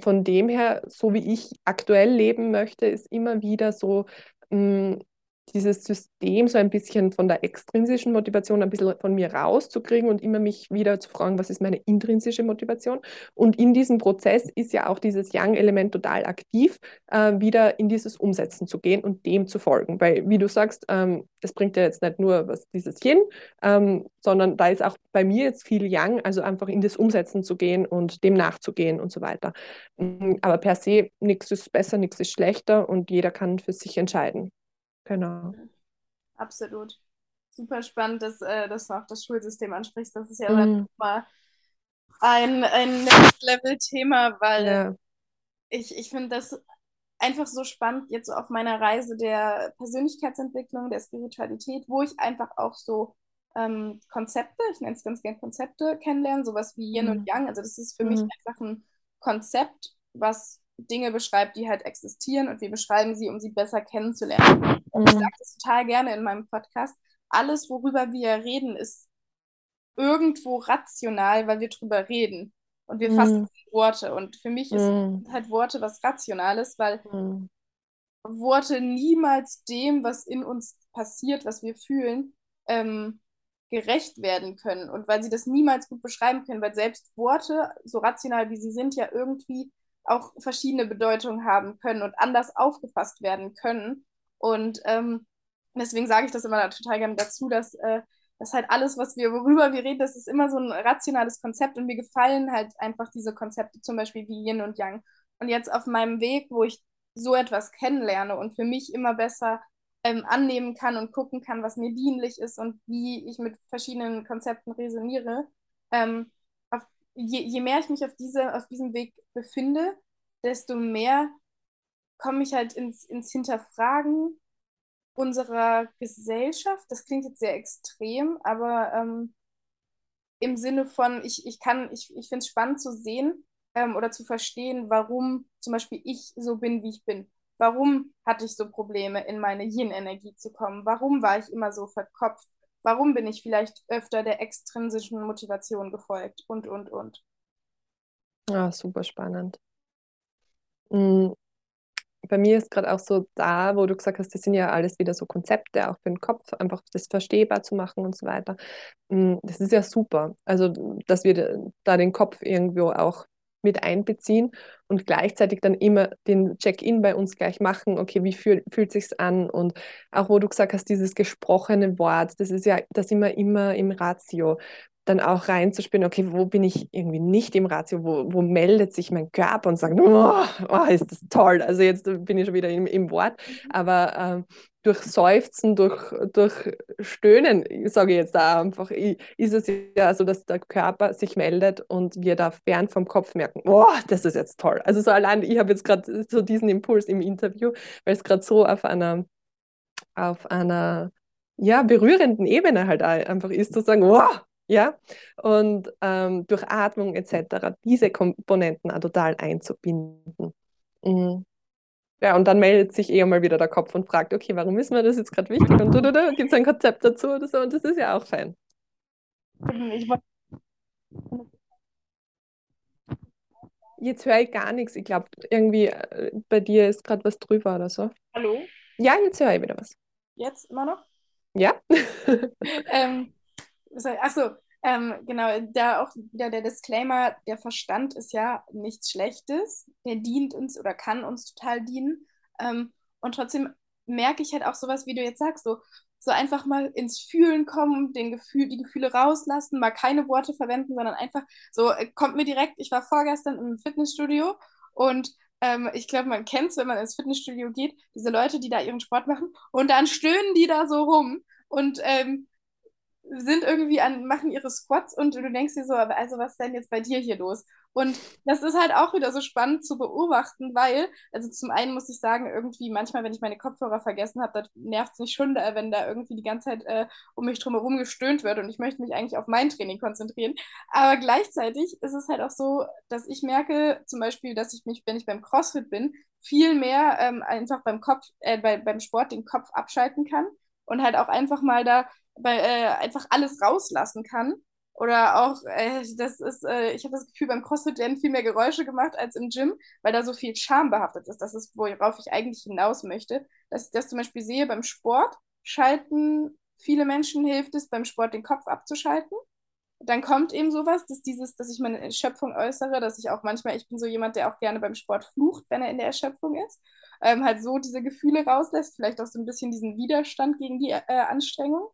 [SPEAKER 2] von dem her, so wie ich aktuell leben möchte, ist immer wieder so mh, dieses System so ein bisschen von der extrinsischen Motivation ein bisschen von mir rauszukriegen und immer mich wieder zu fragen, was ist meine intrinsische Motivation? Und in diesem Prozess ist ja auch dieses Yang-Element total aktiv, äh, wieder in dieses Umsetzen zu gehen und dem zu folgen. Weil, wie du sagst, ähm, es bringt ja jetzt nicht nur was dieses Yin, ähm, sondern da ist auch bei mir jetzt viel Yang, also einfach in das Umsetzen zu gehen und dem nachzugehen und so weiter. Aber per se, nichts ist besser, nichts ist schlechter und jeder kann für sich entscheiden. Genau.
[SPEAKER 1] Absolut. Super spannend, dass, äh, dass du auch das Schulsystem ansprichst. Das ist ja
[SPEAKER 2] Mm.
[SPEAKER 1] mal ein, ein Next-Level-Thema, weil
[SPEAKER 2] Ja.
[SPEAKER 1] ich, ich finde das einfach so spannend jetzt so auf meiner Reise der Persönlichkeitsentwicklung, der Spiritualität, wo ich einfach auch so ähm, Konzepte, ich nenne es ganz gerne Konzepte, kennenlernen, sowas wie Yin und
[SPEAKER 2] Mhm.
[SPEAKER 1] Yang. Also das ist für mich
[SPEAKER 2] Mhm.
[SPEAKER 1] einfach ein Konzept, was Dinge beschreibt, die halt existieren und wir beschreiben sie, um sie besser kennenzulernen. Und ich
[SPEAKER 2] Mhm.
[SPEAKER 1] sage das total gerne in meinem Podcast. Alles, worüber wir reden, ist irgendwo rational, weil wir drüber reden. Und wir fassen
[SPEAKER 2] Mhm.
[SPEAKER 1] Worte. Und für mich ist
[SPEAKER 2] Mhm.
[SPEAKER 1] halt Worte was Rationales, weil
[SPEAKER 2] Mhm.
[SPEAKER 1] Worte niemals dem, was in uns passiert, was wir fühlen, ähm, gerecht werden können. Und weil sie das niemals gut beschreiben können, weil selbst Worte, so rational wie sie sind, ja irgendwie auch verschiedene Bedeutungen haben können und anders aufgefasst werden können. Und ähm, deswegen sage ich das immer total gerne dazu, dass äh, das halt alles, was wir, worüber wir reden, das ist immer so ein rationales Konzept und mir gefallen halt einfach diese Konzepte, zum Beispiel wie Yin und Yang. Und jetzt auf meinem Weg, wo ich so etwas kennenlerne und für mich immer besser ähm, annehmen kann und gucken kann, was mir dienlich ist und wie ich mit verschiedenen Konzepten resoniere, ähm, je, je mehr ich mich auf, diese, auf diesem Weg befinde, desto mehr komme ich halt ins, ins Hinterfragen unserer Gesellschaft. Das klingt jetzt sehr extrem, aber ähm, im Sinne von, ich, ich ich, ich finde es spannend zu sehen ähm, oder zu verstehen, warum zum Beispiel ich so bin, wie ich bin. Warum hatte ich so Probleme, in meine Yin-Energie zu kommen? Warum war ich immer so verkopft? Warum bin ich vielleicht öfter der extrinsischen Motivation gefolgt? Und, und, und.
[SPEAKER 2] Ah, super spannend. Mm, Bei mir ist gerade auch so da, wo du gesagt hast, das sind ja alles wieder so Konzepte, auch für den Kopf, einfach das verstehbar zu machen und so weiter. Mm, Das ist ja super. Also, dass wir da den Kopf irgendwo auch mit einbeziehen und gleichzeitig dann immer den Check-in bei uns gleich machen. Okay, wie fühl, fühlt sich's an? Und auch wo du gesagt hast, dieses gesprochene Wort, das ist ja, da sind wir immer im Ratio. Dann auch reinzuspielen, okay, wo bin ich irgendwie nicht im Ratio, wo, wo meldet sich mein Körper und sagt, oh, oh, ist das toll. Also jetzt bin ich schon wieder im, im Wort, aber ähm, durch Seufzen, durch, durch Stöhnen, sage ich jetzt da einfach, ist es ja so, dass der Körper sich meldet und wir da fern vom Kopf merken, oh, das ist jetzt toll. Also so allein, ich habe jetzt gerade so diesen Impuls im Interview, weil es gerade so auf einer, auf einer ja, berührenden Ebene halt einfach ist, zu sagen, wow, ja, und ähm, durch Atmung etc. diese Komponenten auch total einzubinden. Mhm. Ja, und dann meldet sich eher mal wieder der Kopf und fragt, okay, warum ist mir das jetzt gerade wichtig? Und du, du, du, gibt es ein Konzept dazu oder so? Und das ist ja auch fein. Jetzt höre ich gar nichts. Ich glaube, irgendwie äh, bei dir ist gerade was drüber oder so.
[SPEAKER 1] Hallo?
[SPEAKER 2] Ja, jetzt höre ich wieder was.
[SPEAKER 1] Jetzt immer noch?
[SPEAKER 2] Ja?
[SPEAKER 1] ähm, achso, ähm, genau, da auch wieder der Disclaimer, der Verstand ist ja nichts Schlechtes, der dient uns oder kann uns total dienen. Ähm, und trotzdem merke ich halt auch sowas, wie du jetzt sagst, so, so einfach mal ins Fühlen kommen, den Gefühl, die Gefühle rauslassen, mal keine Worte verwenden, sondern einfach so, äh, kommt mir direkt, ich war vorgestern im Fitnessstudio und ähm, ich glaube, man kennt es, wenn man ins Fitnessstudio geht, diese Leute, die da ihren Sport machen und dann stöhnen die da so rum und ähm, sind irgendwie an, machen ihre Squats und du denkst dir so, also was ist denn jetzt bei dir hier los? Und das ist halt auch wieder so spannend zu beobachten, weil, also zum einen muss ich sagen, irgendwie manchmal, wenn ich meine Kopfhörer vergessen habe, das nervt es mich schon, wenn da irgendwie die ganze Zeit äh, um mich drumherum gestöhnt wird und ich möchte mich eigentlich auf mein Training konzentrieren. Aber gleichzeitig ist es halt auch so, dass ich merke, zum Beispiel, dass ich mich, wenn ich beim CrossFit bin, viel mehr ähm, einfach beim Kopf, äh, bei, beim Sport den Kopf abschalten kann und halt auch einfach mal da bei, äh, einfach alles rauslassen kann. Oder auch, äh, das ist, äh, ich habe das Gefühl, beim CrossFit werden viel mehr Geräusche gemacht als im Gym, weil da so viel Scham behaftet ist. Das ist, worauf ich eigentlich hinaus möchte. Dass ich das zum Beispiel sehe, beim Sport schalten viele Menschen, hilft es, beim Sport den Kopf abzuschalten. Dann kommt eben sowas, dass dieses, dass ich meine Erschöpfung äußere, dass ich auch manchmal, ich bin so jemand, der auch gerne beim Sport flucht, wenn er in der Erschöpfung ist. Ähm, halt so diese Gefühle rauslässt, vielleicht auch so ein bisschen diesen Widerstand gegen die äh, Anstrengung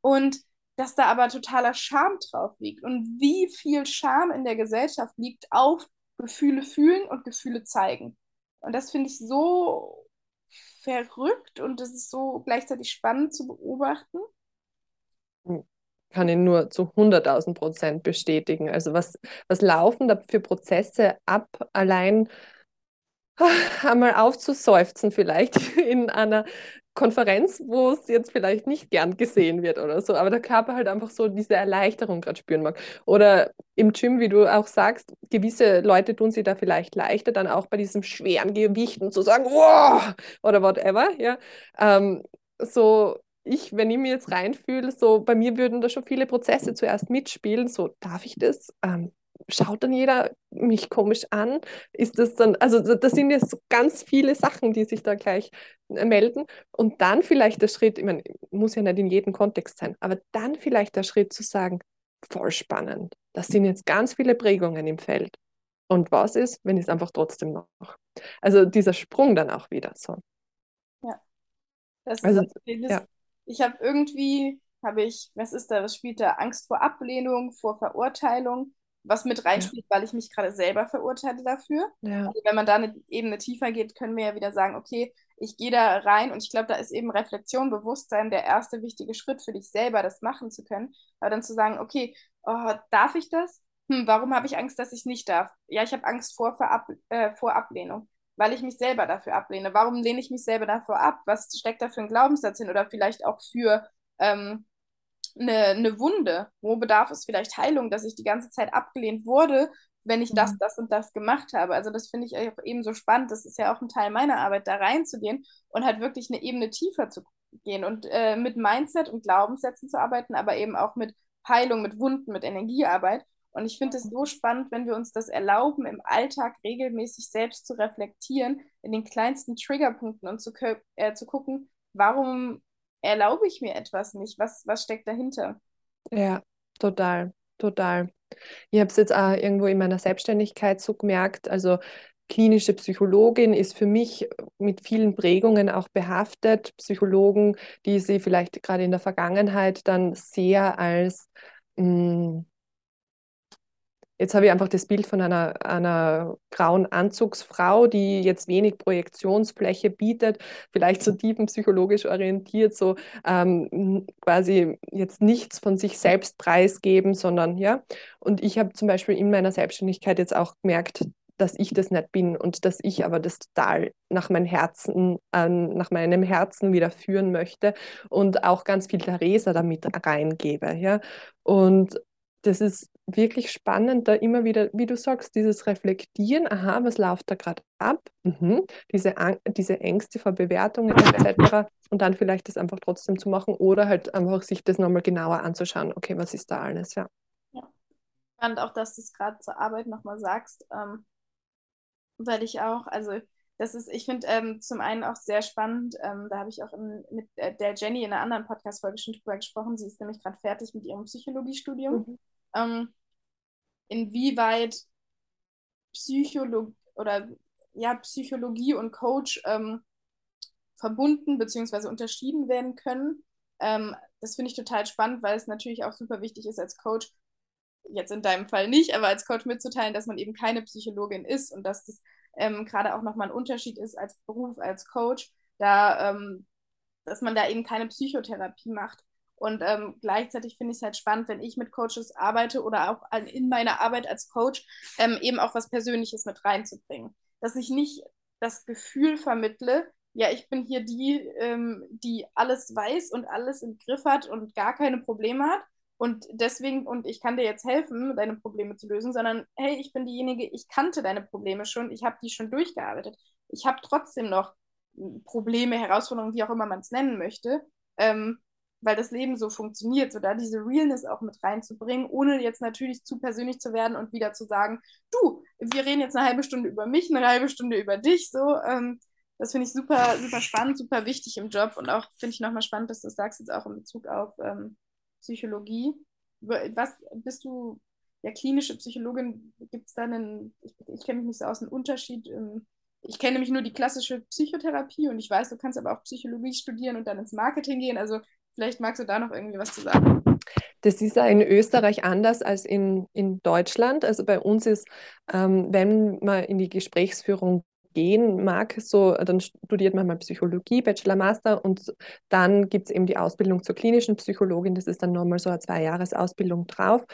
[SPEAKER 1] und dass da aber totaler Scham drauf liegt und wie viel Scham in der Gesellschaft liegt auf Gefühle fühlen und Gefühle zeigen. Und das finde ich so verrückt und das ist so gleichzeitig spannend zu beobachten.
[SPEAKER 2] kann ich nur zu 100.000 Prozent bestätigen. Also was, was laufen da für Prozesse ab, allein einmal aufzuseufzen vielleicht in einer Konferenz, wo es jetzt vielleicht nicht gern gesehen wird oder so, aber der Körper halt einfach so diese Erleichterung gerade spüren mag. Oder im Gym, wie du auch sagst, gewisse Leute tun sich da vielleicht leichter, dann auch bei diesem schweren Gewichten zu sagen, wow, oder whatever, ja. Ähm, so ich, wenn ich mir jetzt reinfühle, so bei mir würden da schon viele Prozesse zuerst mitspielen, so darf ich das? Ähm, schaut dann jeder mich komisch an? Ist das dann, also das sind jetzt so ganz viele Sachen, die sich da gleich äh, melden. Und dann vielleicht der Schritt, ich meine, muss ja nicht in jedem Kontext sein, aber dann vielleicht der Schritt zu sagen, voll spannend. Das sind jetzt ganz viele Prägungen im Feld. Und was ist, wenn ich es einfach trotzdem noch? Also dieser Sprung dann auch wieder so.
[SPEAKER 1] Ja. Das also, ist ja. Ich habe irgendwie, habe ich, was ist da, was spielt da? Angst vor Ablehnung, vor Verurteilung was mit reinspielt, ja. weil ich mich gerade selber verurteile dafür. Ja. Also wenn man da eine Ebene tiefer geht, können wir ja wieder sagen, okay, ich gehe da rein und ich glaube, da ist eben Reflexion, Bewusstsein der erste wichtige Schritt für dich selber, das machen zu können. Aber dann zu sagen, okay, oh, darf ich das? Hm, warum habe ich Angst, dass ich es nicht darf? Ja, ich habe Angst vor, Verab äh, vor Ablehnung, weil ich mich selber dafür ablehne. Warum lehne ich mich selber davor ab? Was steckt da für ein Glaubenssatz hin? Oder vielleicht auch für ähm, eine, eine Wunde? Wo bedarf es vielleicht Heilung, dass ich die ganze Zeit abgelehnt wurde, wenn ich das, mhm. das und das gemacht habe? Also das finde ich auch eben so spannend. Das ist ja auch ein Teil meiner Arbeit, da reinzugehen und halt wirklich eine Ebene tiefer zu gehen und äh, mit Mindset und Glaubenssätzen zu arbeiten, aber eben auch mit Heilung, mit Wunden, mit Energiearbeit. Und ich finde es so spannend, wenn wir uns das erlauben, im Alltag regelmäßig selbst zu reflektieren, in den kleinsten Triggerpunkten und zu, äh, zu gucken, warum erlaube ich mir etwas nicht? Was, was steckt dahinter?
[SPEAKER 2] Ja, total, total. Ich habe es jetzt auch irgendwo in meiner Selbstständigkeit so gemerkt, also klinische Psychologin ist für mich mit vielen Prägungen auch behaftet. Psychologen, die sie vielleicht gerade in der Vergangenheit dann sehr als mh, hm, Jetzt habe ich einfach das Bild von einer, einer grauen Anzugsfrau, die jetzt wenig Projektionsfläche bietet, vielleicht so tiefenpsychologisch orientiert, so ähm, quasi jetzt nichts von sich selbst preisgeben, sondern ja. Und ich habe zum Beispiel in meiner Selbstständigkeit jetzt auch gemerkt, dass ich das nicht bin und dass ich aber das total nach meinem Herzen, äh, nach meinem Herzen wieder führen möchte und auch ganz viel Theresa damit reingebe. Ja? Und das ist wirklich spannend, da immer wieder, wie du sagst, dieses Reflektieren, aha, was läuft da gerade ab, mhm. diese, diese Ängste vor Bewertungen etc. Und dann vielleicht das einfach trotzdem zu machen oder halt einfach sich das nochmal genauer anzuschauen, okay, was ist da alles, ja. Ja,
[SPEAKER 1] spannend auch, dass du es gerade zur Arbeit nochmal sagst, ähm, weil ich auch, also das ist, ich finde ähm, zum einen auch sehr spannend, ähm, da habe ich auch in, mit äh, der Jenny in einer anderen Podcast-Folge schon drüber gesprochen, sie ist nämlich gerade fertig mit ihrem Psychologiestudium. Mhm. Ähm, inwieweit Psychologie oder ja, Psychologie und Coach ähm, verbunden bzw. unterschieden werden können. Ähm, das finde ich total spannend, weil es natürlich auch super wichtig ist, als Coach, jetzt in deinem Fall nicht, aber als Coach mitzuteilen, dass man eben keine Psychologin ist und dass das ähm, gerade auch nochmal ein Unterschied ist als Beruf, als Coach, da, ähm, dass man da eben keine Psychotherapie macht. Und ähm, gleichzeitig finde ich es halt spannend, wenn ich mit Coaches arbeite oder auch in meiner Arbeit als Coach ähm, eben auch was Persönliches mit reinzubringen. Dass ich nicht das Gefühl vermittle, ja, ich bin hier die, ähm, die alles weiß und alles im Griff hat und gar keine Probleme hat. Und deswegen, und ich kann dir jetzt helfen, deine Probleme zu lösen, sondern hey, ich bin diejenige, ich kannte deine Probleme schon, ich habe die schon durchgearbeitet. Ich habe trotzdem noch Probleme, Herausforderungen, wie auch immer man es nennen möchte. Ähm, weil das Leben so funktioniert, so da diese Realness auch mit reinzubringen, ohne jetzt natürlich zu persönlich zu werden und wieder zu sagen, du, wir reden jetzt eine halbe Stunde über mich, eine halbe Stunde über dich, so, ähm, das finde ich super, super spannend, super wichtig im Job und auch finde ich nochmal spannend, dass du das sagst jetzt auch in Bezug auf ähm, Psychologie. Was bist du, ja, klinische Psychologin, gibt es da einen, ich, ich kenne mich nicht so aus, einen Unterschied im, ich kenne nämlich nur die klassische Psychotherapie und ich weiß, du kannst aber auch Psychologie studieren und dann ins Marketing gehen. Also Vielleicht magst du da noch irgendwie was zu sagen.
[SPEAKER 2] Das ist ja in Österreich anders als in, in Deutschland. Also bei uns ist, ähm, wenn man in die Gesprächsführung gehen mag, so, dann studiert man mal Psychologie, Bachelor, Master und dann gibt es eben die Ausbildung zur klinischen Psychologin. Das ist dann nochmal so eine Zwei-Jahres-Ausbildung drauf.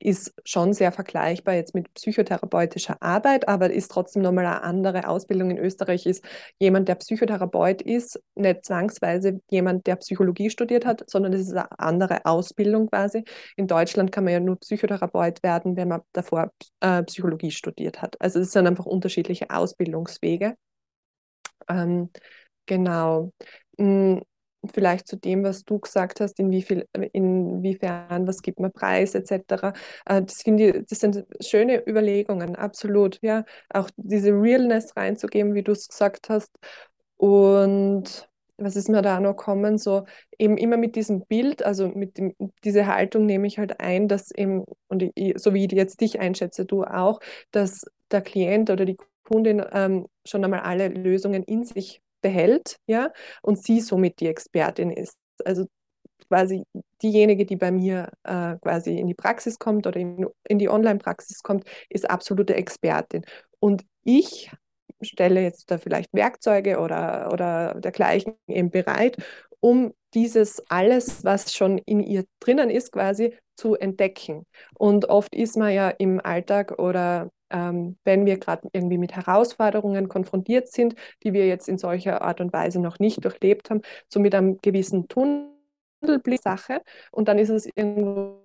[SPEAKER 2] Ist schon sehr vergleichbar jetzt mit psychotherapeutischer Arbeit, aber ist trotzdem nochmal eine andere Ausbildung. In Österreich ist jemand, der Psychotherapeut ist, nicht zwangsweise jemand, der Psychologie studiert hat, sondern es ist eine andere Ausbildung quasi. In Deutschland kann man ja nur Psychotherapeut werden, wenn man davor äh, Psychologie studiert hat. Also es sind einfach unterschiedliche Ausbildungswege. Ähm, genau. Hm, vielleicht zu dem, was du gesagt hast, in wie viel, inwiefern, was gibt man preis, etc. Äh, das ich, das sind schöne Überlegungen, absolut, ja. Auch diese Realness reinzugeben, wie du es gesagt hast. Und was ist mir da noch kommen? So eben immer mit diesem Bild, also mit dem, diese Haltung nehme ich halt ein, dass eben, und ich, so wie ich jetzt dich einschätze, du auch, dass der Klient oder die Kundin ähm, schon einmal alle Lösungen in sich behält, ja, und sie somit die Expertin ist. Also quasi diejenige, die bei mir äh, quasi in die Praxis kommt oder in, in die Online-Praxis kommt, ist absolute Expertin. Und ich stelle jetzt da vielleicht Werkzeuge oder, oder dergleichen eben bereit, um dieses alles, was schon in ihr drinnen ist, quasi zu entdecken. Und oft ist man ja im Alltag oder ähm, wenn wir gerade irgendwie mit Herausforderungen konfrontiert sind, die wir jetzt in solcher Art und Weise noch nicht durchlebt haben, so mit einem gewissen Tunnelblick Sache und dann ist es irgendwo.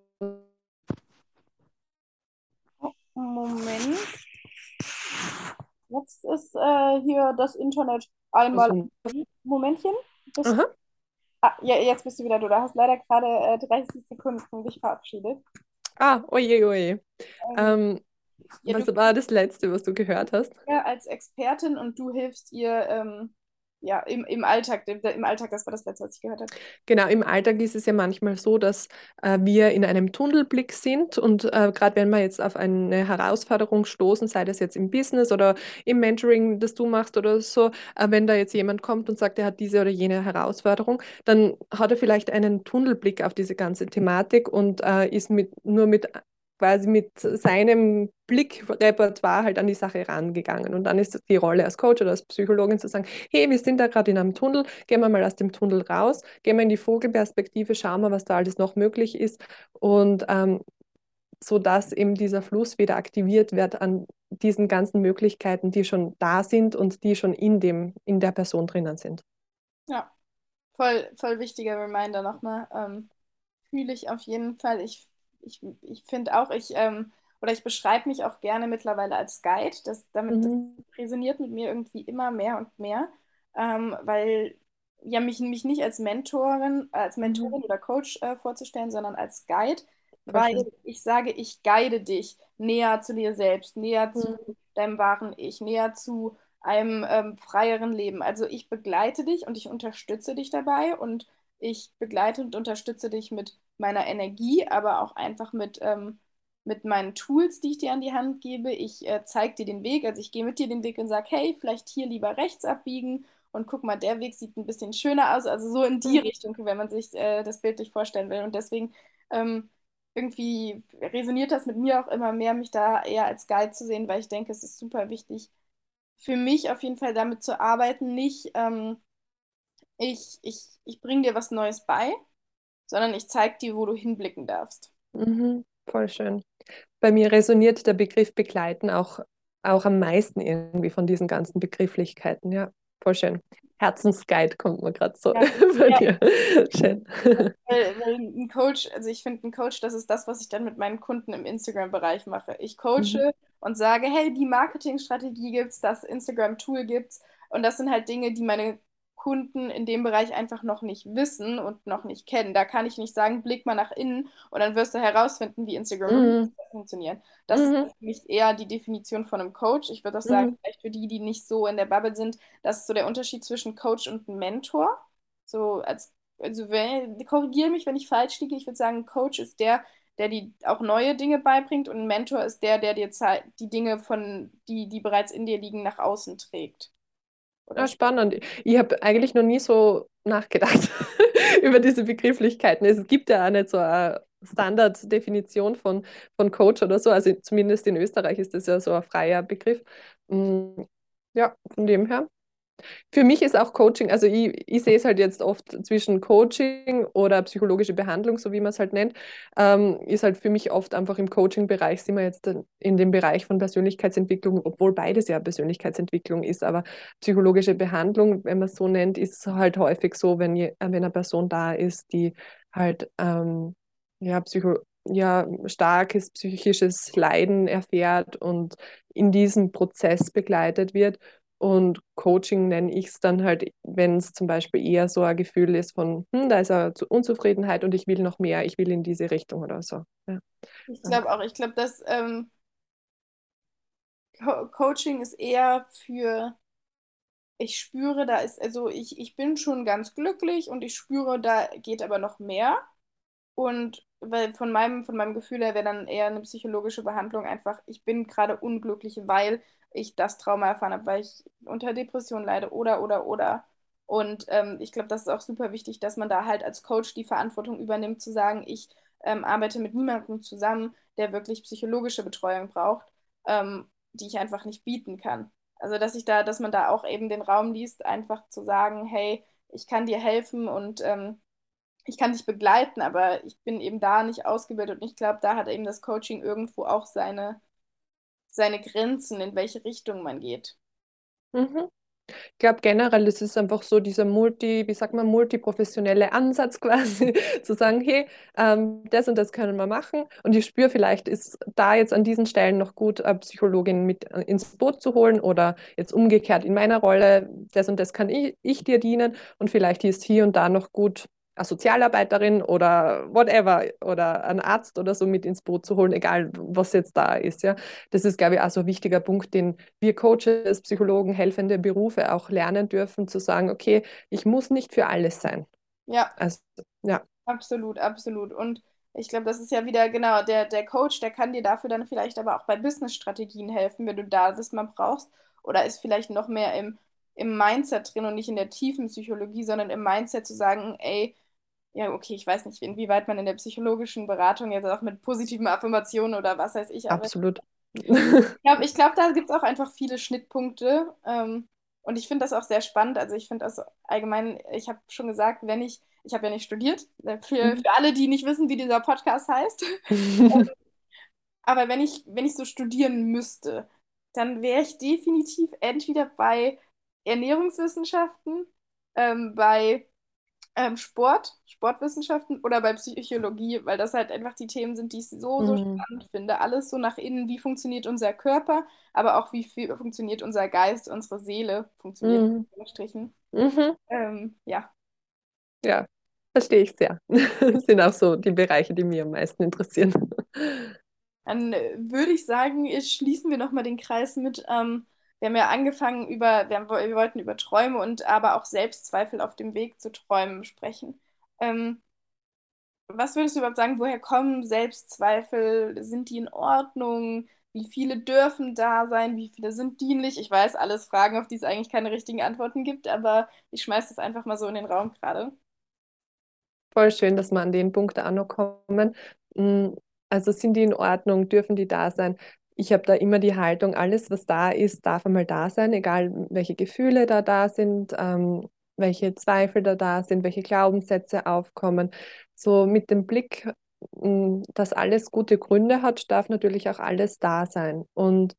[SPEAKER 1] Moment. Jetzt ist äh, hier das Internet einmal. Momentchen. Ah, ja, jetzt bist du wieder du. Da hast leider gerade äh, 30 Sekunden dich verabschiedet.
[SPEAKER 2] Ah, oje, oje. Ähm, ähm, ja, was war das Letzte, was du gehört hast?
[SPEAKER 1] Ja, als Expertin und du hilfst ihr ähm, ja, im, im Alltag, im Alltag, das war das Letzte, was ich gehört habe.
[SPEAKER 2] Genau, im Alltag ist es ja manchmal so, dass äh, wir in einem Tunnelblick sind und äh, gerade wenn wir jetzt auf eine Herausforderung stoßen, sei das jetzt im Business oder im Mentoring, das du machst oder so, äh, wenn da jetzt jemand kommt und sagt, er hat diese oder jene Herausforderung, dann hat er vielleicht einen Tunnelblick auf diese ganze Thematik und äh, ist mit, nur mit quasi mit seinem Blickrepertoire halt an die Sache rangegangen. Und dann ist die Rolle als Coach oder als Psychologin zu sagen, hey, wir sind da gerade in einem Tunnel, gehen wir mal aus dem Tunnel raus, gehen wir in die Vogelperspektive, schauen wir, was da alles noch möglich ist. Und ähm, so dass eben dieser Fluss wieder aktiviert wird an diesen ganzen Möglichkeiten, die schon da sind und die schon in dem, in der Person drinnen sind.
[SPEAKER 1] Ja, voll, voll wichtiger Reminder nochmal. Ähm, fühle ich auf jeden Fall. Ich ich, ich finde auch, ich, ähm, oder ich beschreibe mich auch gerne mittlerweile als Guide. Das, damit mhm. das resoniert mit mir irgendwie immer mehr und mehr, ähm, weil ja mich, mich nicht als Mentorin, als Mentorin mhm. oder Coach äh, vorzustellen, sondern als Guide, weil ich sage, ich guide dich näher zu dir selbst, näher mhm. zu deinem wahren Ich, näher zu einem ähm, freieren Leben. Also ich begleite dich und ich unterstütze dich dabei und ich begleite und unterstütze dich mit meiner Energie, aber auch einfach mit, ähm, mit meinen Tools, die ich dir an die Hand gebe. Ich äh, zeige dir den Weg, also ich gehe mit dir den Weg und sage, hey, vielleicht hier lieber rechts abbiegen und guck mal, der Weg sieht ein bisschen schöner aus. Also so in die mhm. Richtung, wenn man sich äh, das bildlich vorstellen will. Und deswegen ähm, irgendwie resoniert das mit mir auch immer mehr, mich da eher als Guide zu sehen, weil ich denke, es ist super wichtig für mich auf jeden Fall damit zu arbeiten, nicht ähm, ich, ich, ich bringe dir was Neues bei, sondern ich zeige dir, wo du hinblicken darfst.
[SPEAKER 2] Mhm, voll schön. Bei mir resoniert der Begriff begleiten auch, auch am meisten irgendwie von diesen ganzen Begrifflichkeiten. Ja, voll schön. Herzensguide kommt mir gerade so ja, bei ja. dir.
[SPEAKER 1] Schön. Weil, weil, ein Coach, also ich finde, ein Coach, das ist das, was ich dann mit meinen Kunden im Instagram-Bereich mache. Ich coache mhm. und sage, hey, die Marketingstrategie gibt es, das Instagram-Tool gibt es. Und das sind halt Dinge, die meine Kunden in dem Bereich einfach noch nicht wissen und noch nicht kennen. Da kann ich nicht sagen, blick mal nach innen und dann wirst du herausfinden, wie Instagram mhm. funktioniert. Das mhm. ist nicht eher die Definition von einem Coach. Ich würde auch sagen, mhm. vielleicht für die, die nicht so in der Bubble sind, das ist so der Unterschied zwischen Coach und Mentor. So als, also korrigiere mich, wenn ich falsch liege. Ich würde sagen, Coach ist der, der dir auch neue Dinge beibringt und ein Mentor ist der, der dir die Dinge von, die, die bereits in dir liegen, nach außen trägt.
[SPEAKER 2] Ja, spannend. Ich habe eigentlich noch nie so nachgedacht über diese Begrifflichkeiten. Es gibt ja auch nicht so eine Standarddefinition von, von Coach oder so. Also zumindest in Österreich ist das ja so ein freier Begriff. Mm, ja, von dem her. Für mich ist auch Coaching, also ich, ich sehe es halt jetzt oft zwischen Coaching oder psychologische Behandlung, so wie man es halt nennt, ähm, ist halt für mich oft einfach im Coaching-Bereich, sind wir jetzt in dem Bereich von Persönlichkeitsentwicklung, obwohl beides ja Persönlichkeitsentwicklung ist, aber psychologische Behandlung, wenn man es so nennt, ist halt häufig so, wenn, je, wenn eine Person da ist, die halt ähm, ja, Psycho ja, starkes psychisches Leiden erfährt und in diesem Prozess begleitet wird und Coaching nenne ich es dann halt, wenn es zum Beispiel eher so ein Gefühl ist von, hm, da ist eine Unzufriedenheit und ich will noch mehr, ich will in diese Richtung oder so. Ja.
[SPEAKER 1] Ich glaube auch, ich glaube, dass ähm, Co Coaching ist eher für, ich spüre, da ist, also ich, ich bin schon ganz glücklich und ich spüre, da geht aber noch mehr. Und weil von meinem, von meinem Gefühl her wäre dann eher eine psychologische Behandlung einfach, ich bin gerade unglücklich, weil ich das Trauma erfahren habe, weil ich unter Depression leide oder, oder, oder. Und ähm, ich glaube, das ist auch super wichtig, dass man da halt als Coach die Verantwortung übernimmt, zu sagen, ich ähm, arbeite mit niemandem zusammen, der wirklich psychologische Betreuung braucht, ähm, die ich einfach nicht bieten kann. Also, dass ich da, dass man da auch eben den Raum liest, einfach zu sagen, hey, ich kann dir helfen und ähm, ich kann dich begleiten, aber ich bin eben da nicht ausgebildet und ich glaube, da hat eben das Coaching irgendwo auch seine, seine Grenzen, in welche Richtung man geht.
[SPEAKER 2] Mhm. Ich glaube generell, es ist einfach so dieser multi, wie sagt man, multiprofessionelle Ansatz quasi, zu sagen, hey, ähm, das und das können wir machen. Und ich spüre, vielleicht ist da jetzt an diesen Stellen noch gut, eine Psychologin mit äh, ins Boot zu holen oder jetzt umgekehrt in meiner Rolle, das und das kann ich, ich dir dienen und vielleicht ist hier und da noch gut eine Sozialarbeiterin oder whatever oder einen Arzt oder so mit ins Boot zu holen, egal was jetzt da ist. Ja. Das ist, glaube ich, auch so ein wichtiger Punkt, den wir Coaches, Psychologen, helfende Berufe auch lernen dürfen, zu sagen, okay, ich muss nicht für alles sein.
[SPEAKER 1] Ja.
[SPEAKER 2] Also, ja.
[SPEAKER 1] Absolut, absolut. Und ich glaube, das ist ja wieder genau der, der Coach, der kann dir dafür dann vielleicht aber auch bei Business-Strategien helfen, wenn du da das mal brauchst. Oder ist vielleicht noch mehr im, im Mindset drin und nicht in der tiefen Psychologie, sondern im Mindset zu sagen, ey, ja, okay, ich weiß nicht, inwieweit man in der psychologischen Beratung jetzt auch mit positiven Affirmationen oder was weiß ich.
[SPEAKER 2] Absolut.
[SPEAKER 1] Ich glaube, ich glaub, da gibt es auch einfach viele Schnittpunkte. Ähm, und ich finde das auch sehr spannend. Also ich finde das allgemein, ich habe schon gesagt, wenn ich, ich habe ja nicht studiert, äh, für, mhm. für alle, die nicht wissen, wie dieser Podcast heißt. Aber wenn ich, wenn ich so studieren müsste, dann wäre ich definitiv entweder bei Ernährungswissenschaften, ähm, bei ähm, Sport, Sportwissenschaften oder bei Psychologie, weil das halt einfach die Themen sind, die ich so, so
[SPEAKER 2] Mhm.
[SPEAKER 1] spannend finde. Alles so nach innen, wie funktioniert unser Körper, aber auch wie viel funktioniert unser Geist, unsere Seele, funktioniert in
[SPEAKER 2] Mhm.
[SPEAKER 1] Anführungsstrichen.
[SPEAKER 2] Mhm.
[SPEAKER 1] Ähm, ja,
[SPEAKER 2] Ja, verstehe ich sehr. Das sind auch so die Bereiche, die mir am meisten interessieren.
[SPEAKER 1] dann äh, würde ich sagen, äh, schließen wir nochmal den Kreis mit. Ähm, wir haben ja angefangen über, wir, haben, wir wollten über Träume und aber auch Selbstzweifel auf dem Weg zu Träumen sprechen. Ähm, Was würdest du überhaupt sagen, woher kommen Selbstzweifel? Sind die in Ordnung? Wie viele dürfen da sein? Wie viele sind dienlich? Ich weiß, alles Fragen, auf die es eigentlich keine richtigen Antworten gibt, aber ich schmeiße das einfach mal so in den Raum gerade.
[SPEAKER 2] Voll schön, dass wir an den Punkt auch noch kommen. Mm, Also sind die in Ordnung? Dürfen die da sein? Ich habe da immer die Haltung, alles, was da ist, darf einmal da sein, egal welche Gefühle da da sind, ähm, welche Zweifel da da sind, welche Glaubenssätze aufkommen. So mit dem Blick, mm, dass alles gute Gründe hat, darf natürlich auch alles da sein. Und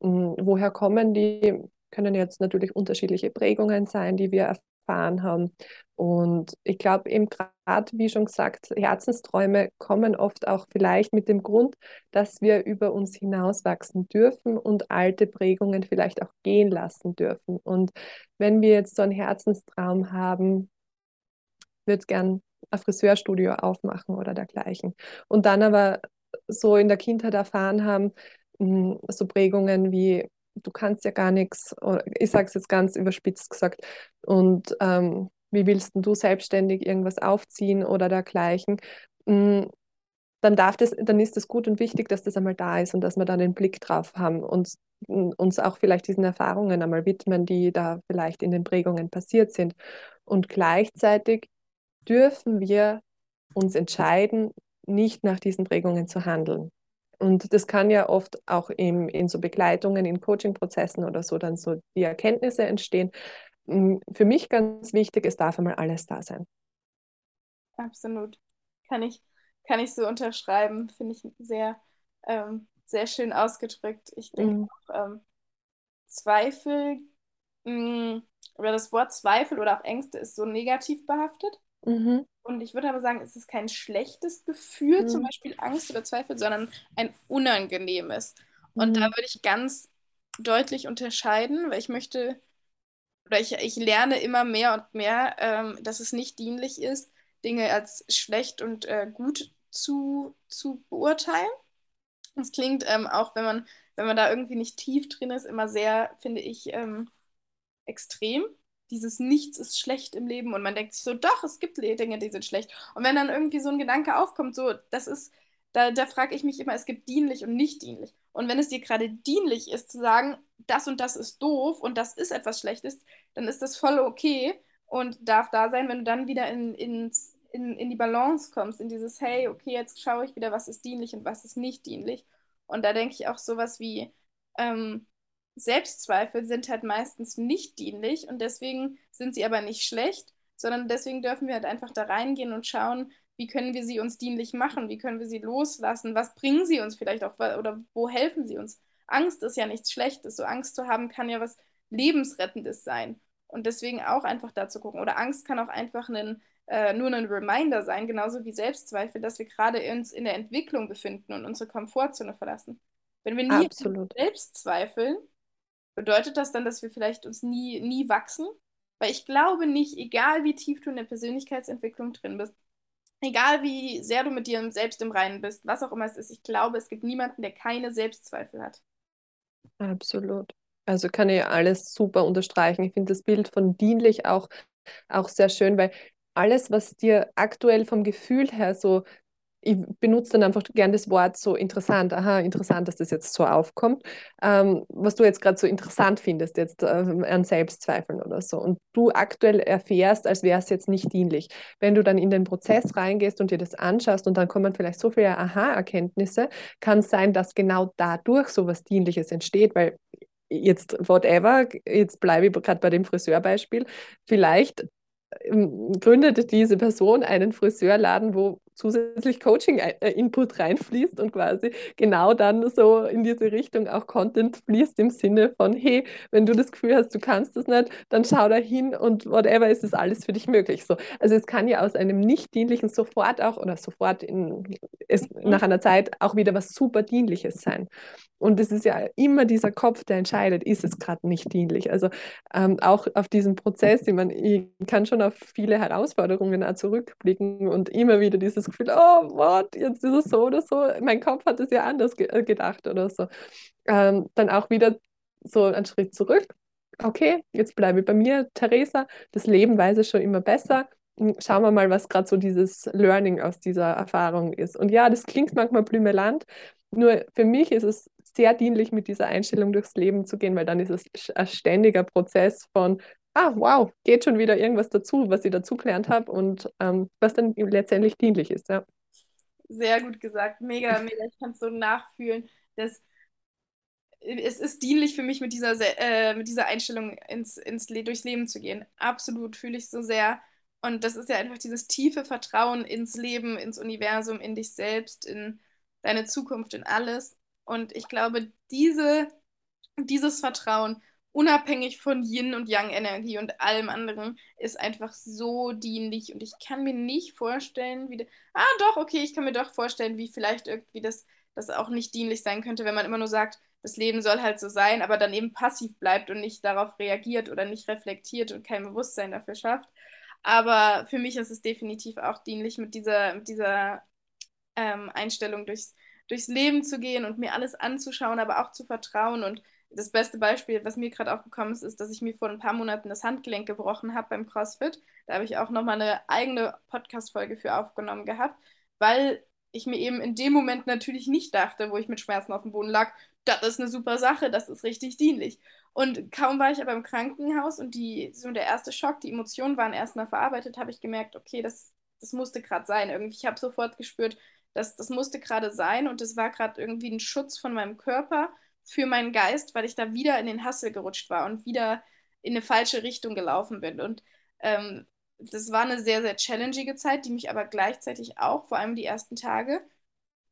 [SPEAKER 2] mm, woher kommen die? Können jetzt natürlich unterschiedliche Prägungen sein, die wir erfahren haben. Und ich glaube eben gerade, wie schon gesagt, Herzensträume kommen oft auch vielleicht mit dem Grund, dass wir über uns hinauswachsen dürfen und alte Prägungen vielleicht auch gehen lassen dürfen. Und wenn wir jetzt so einen Herzenstraum haben, würde gern ein Friseurstudio aufmachen oder dergleichen. Und dann aber so in der Kindheit erfahren haben, mh, so Prägungen wie, du kannst ja gar nichts, oder ich sage es jetzt ganz überspitzt gesagt, und ähm, wie willst du selbstständig irgendwas aufziehen oder dergleichen, mh, dann darf das, dann ist es gut und wichtig, dass das einmal da ist und dass wir dann den Blick drauf haben und mh, uns auch vielleicht diesen Erfahrungen einmal widmen, die da vielleicht in den Prägungen passiert sind. Und gleichzeitig dürfen wir uns entscheiden, nicht nach diesen Prägungen zu handeln. Und das kann ja oft auch im, in so Begleitungen, in Coaching-Prozessen oder so dann so die Erkenntnisse entstehen. Hm, für mich ganz wichtig, es darf einmal alles da sein.
[SPEAKER 1] Absolut. Kann ich, kann ich so unterschreiben. Finde ich sehr, ähm, sehr schön ausgedrückt. Ich denke
[SPEAKER 2] Mhm.
[SPEAKER 1] auch, ähm, Zweifel, mh, oder das Wort Zweifel oder auch Ängste ist so negativ behaftet.
[SPEAKER 2] Mhm.
[SPEAKER 1] Und ich würde aber sagen, es ist kein schlechtes Gefühl, zum
[SPEAKER 2] Mhm.
[SPEAKER 1] Beispiel Angst oder Zweifel, sondern ein unangenehmes. Und da
[SPEAKER 2] Mhm.
[SPEAKER 1] würde ich ganz deutlich unterscheiden, weil ich möchte, oder ich, ich lerne immer mehr und mehr, ähm, dass es nicht dienlich ist, Dinge als schlecht und äh, gut zu, zu beurteilen. Es klingt ähm, auch, wenn man, wenn man da irgendwie nicht tief drin ist, immer sehr, finde ich, ähm, extrem. Dieses Nichts ist schlecht im Leben und man denkt sich so, doch, es gibt Dinge, die sind schlecht. Und wenn dann irgendwie so ein Gedanke aufkommt, so, das ist, da, da frage ich mich immer, es gibt dienlich und nicht dienlich. Und wenn es dir gerade dienlich ist, zu sagen, das und das ist doof und das ist etwas Schlechtes, dann ist das voll okay und darf da sein, wenn du dann wieder in, ins, in, in die Balance kommst, in dieses, hey, okay, jetzt schaue ich wieder, was ist dienlich und was ist nicht dienlich. Und da denke ich auch sowas wie, ähm, Selbstzweifel sind halt meistens nicht dienlich und deswegen sind sie aber nicht schlecht, sondern deswegen dürfen wir halt einfach da reingehen und schauen, wie können wir sie uns dienlich machen, wie können wir sie loslassen, was bringen sie uns vielleicht auch oder wo helfen sie uns. Angst ist ja nichts Schlechtes, so Angst zu haben kann ja was Lebensrettendes sein und deswegen auch einfach da zu gucken. Oder Angst kann auch einfach ein, äh, nur ein Reminder sein, genauso wie Selbstzweifel, dass wir gerade uns in der Entwicklung befinden und unsere Komfortzone verlassen. Wenn wir nie
[SPEAKER 2] Absolut.
[SPEAKER 1] selbst zweifeln, Bedeutet das dann, dass wir vielleicht uns nie, nie wachsen? Weil ich glaube nicht, egal wie tief du in der Persönlichkeitsentwicklung drin bist, egal wie sehr du mit dir selbst im Reinen bist, was auch immer es ist, ich glaube, es gibt niemanden, der keine Selbstzweifel hat.
[SPEAKER 2] Absolut. Also kann ich alles super unterstreichen. Ich finde das Bild von dienlich auch, auch sehr schön, weil alles, was dir aktuell vom Gefühl her so ich benutze dann einfach gern das Wort so interessant. Aha, interessant, dass das jetzt so aufkommt. Ähm, was du jetzt gerade so interessant findest, jetzt äh, an Selbstzweifeln oder so. Und du aktuell erfährst, als wäre es jetzt nicht dienlich. Wenn du dann in den Prozess reingehst und dir das anschaust und dann kommen vielleicht so viele Aha-Erkenntnisse, kann es sein, dass genau dadurch so was Dienliches entsteht, weil jetzt whatever, jetzt bleibe ich gerade bei dem Friseurbeispiel, vielleicht ähm, gründet diese Person einen Friseurladen, wo zusätzlich Coaching-Input reinfließt und quasi genau dann so in diese Richtung auch Content fließt im Sinne von, hey, wenn du das Gefühl hast, du kannst das nicht, dann schau da hin und whatever, ist das alles für dich möglich. So. Also es kann ja aus einem nicht dienlichen sofort auch oder sofort in, es,
[SPEAKER 1] Mhm.
[SPEAKER 2] nach einer Zeit auch wieder was super dienliches sein. Und es ist ja immer dieser Kopf, der entscheidet, ist es gerade nicht dienlich. Also ähm, auch auf diesen Prozess, ich meine, ich kann schon auf viele Herausforderungen auch zurückblicken und immer wieder dieses Gefühl, oh, what, jetzt ist es so oder so. Mein Kopf hat es ja anders ge äh, gedacht oder so. Ähm, dann auch wieder so einen Schritt zurück. Okay, jetzt bleibe ich bei mir, Theresa. Das Leben weiß es schon immer besser. Hm, schauen wir mal, was gerade so dieses Learning aus dieser Erfahrung ist. Und ja, das klingt manchmal blümeland, nur für mich ist es sehr dienlich, mit dieser Einstellung durchs Leben zu gehen, weil dann ist es ein ständiger Prozess von, ah, wow, geht schon wieder irgendwas dazu, was ich dazugelernt habe und ähm, was dann letztendlich dienlich ist. Ja.
[SPEAKER 1] Sehr gut gesagt, mega, mega. Ich kann es so nachfühlen, dass es ist dienlich für mich, mit dieser, äh, mit dieser Einstellung ins, ins, durchs Leben zu gehen. Absolut, fühle ich so sehr. Und das ist ja einfach dieses tiefe Vertrauen ins Leben, ins Universum, in dich selbst, in deine Zukunft, in alles. Und ich glaube, diese, dieses Vertrauen, unabhängig von Yin und Yang-Energie und allem anderen, ist einfach so dienlich. Und ich kann mir nicht vorstellen, wie. De ah, doch, okay, ich kann mir doch vorstellen, wie vielleicht irgendwie das, das auch nicht dienlich sein könnte, wenn man immer nur sagt, das Leben soll halt so sein, aber dann eben passiv bleibt und nicht darauf reagiert oder nicht reflektiert und kein Bewusstsein dafür schafft. Aber für mich ist es definitiv auch dienlich, mit dieser, mit dieser ähm, Einstellung durchs, durchs Leben zu gehen und mir alles anzuschauen, aber auch zu vertrauen. Und das beste Beispiel, was mir gerade auch gekommen ist, ist, dass ich mir vor ein paar Monaten das Handgelenk gebrochen habe beim CrossFit. Da habe ich auch nochmal eine eigene Podcast-Folge für aufgenommen gehabt, weil ich mir eben in dem Moment natürlich nicht dachte, wo ich mit Schmerzen auf dem Boden lag, das ist eine super Sache, das ist richtig dienlich. Und kaum war ich aber im Krankenhaus und die, so der erste Schock, die Emotionen waren erst mal verarbeitet, habe ich gemerkt, okay, das, das musste gerade sein. Irgendwie, ich habe sofort gespürt, Das, das musste gerade sein und das war gerade irgendwie ein Schutz von meinem Körper für meinen Geist, weil ich da wieder in den Hassel gerutscht war und wieder in eine falsche Richtung gelaufen bin. Und ähm, das war eine sehr, sehr challengige Zeit, die mich aber gleichzeitig auch, vor allem die ersten Tage,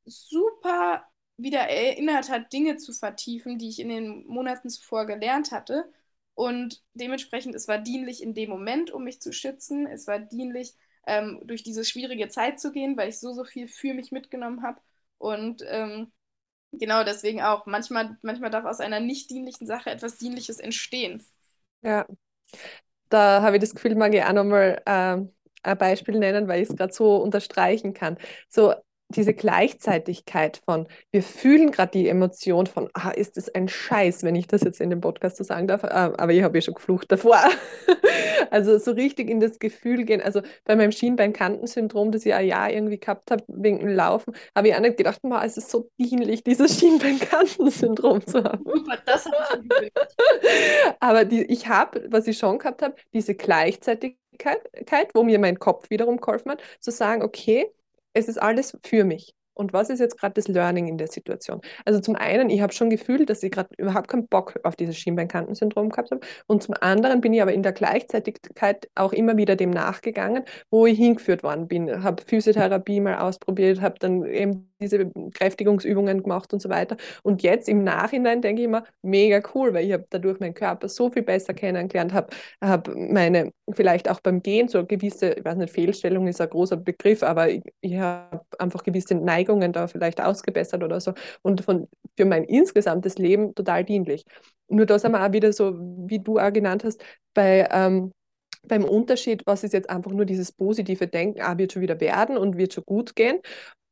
[SPEAKER 1] super wieder erinnert hat, Dinge zu vertiefen, die ich in den Monaten zuvor gelernt hatte. Und dementsprechend, es war dienlich in dem Moment, um mich zu schützen. Es war dienlich, ähm, durch diese schwierige Zeit zu gehen, weil ich so, so viel für mich mitgenommen habe. Und ähm, genau deswegen auch, manchmal, manchmal darf aus einer nicht dienlichen Sache etwas Dienliches entstehen.
[SPEAKER 2] Ja, da habe ich das Gefühl, mag ich auch nochmal äh, ein Beispiel nennen, weil ich es gerade so unterstreichen kann. So diese Gleichzeitigkeit von, wir fühlen gerade die Emotion von, ah, ist das ein Scheiß, wenn ich das jetzt in dem Podcast so sagen darf, ah, aber ich habe ja schon geflucht davor. also so richtig in das Gefühl gehen. Also bei meinem Schienbeinkantensyndrom, das ich ein Jahr irgendwie gehabt habe wegen dem Laufen, habe ich auch nicht gedacht, es ist so dienlich, dieses Schienbeinkantensyndrom zu haben. Super, das habe ich Aber die, ich habe, was ich schon gehabt habe, diese Gleichzeitigkeit, wo mir mein Kopf wiederum geholfen hat, zu sagen, okay, es ist alles für mich. Und was ist jetzt gerade das Learning in der Situation? Also zum einen, ich habe schon gefühlt, dass ich gerade überhaupt keinen Bock auf dieses Schienbeinkantensyndrom gehabt habe. Und zum anderen bin ich aber in der Gleichzeitigkeit auch immer wieder dem nachgegangen, wo ich hingeführt worden bin. Habe Physiotherapie mal ausprobiert, habe dann eben diese Kräftigungsübungen gemacht und so weiter. Und jetzt im Nachhinein denke ich immer, mega cool, weil ich habe dadurch meinen Körper so viel besser kennengelernt, habe hab meine, vielleicht auch beim Gehen so gewisse, ich weiß nicht, Fehlstellung ist ein großer Begriff, aber ich, ich habe einfach gewisse Neigungen da vielleicht ausgebessert oder so. Und von, für mein insgesamtes Leben total dienlich. Nur da sind wir auch wieder so, wie du auch genannt hast, bei ähm, beim Unterschied, was ist jetzt einfach nur dieses positive Denken, ah, wird schon wieder werden und wird schon gut gehen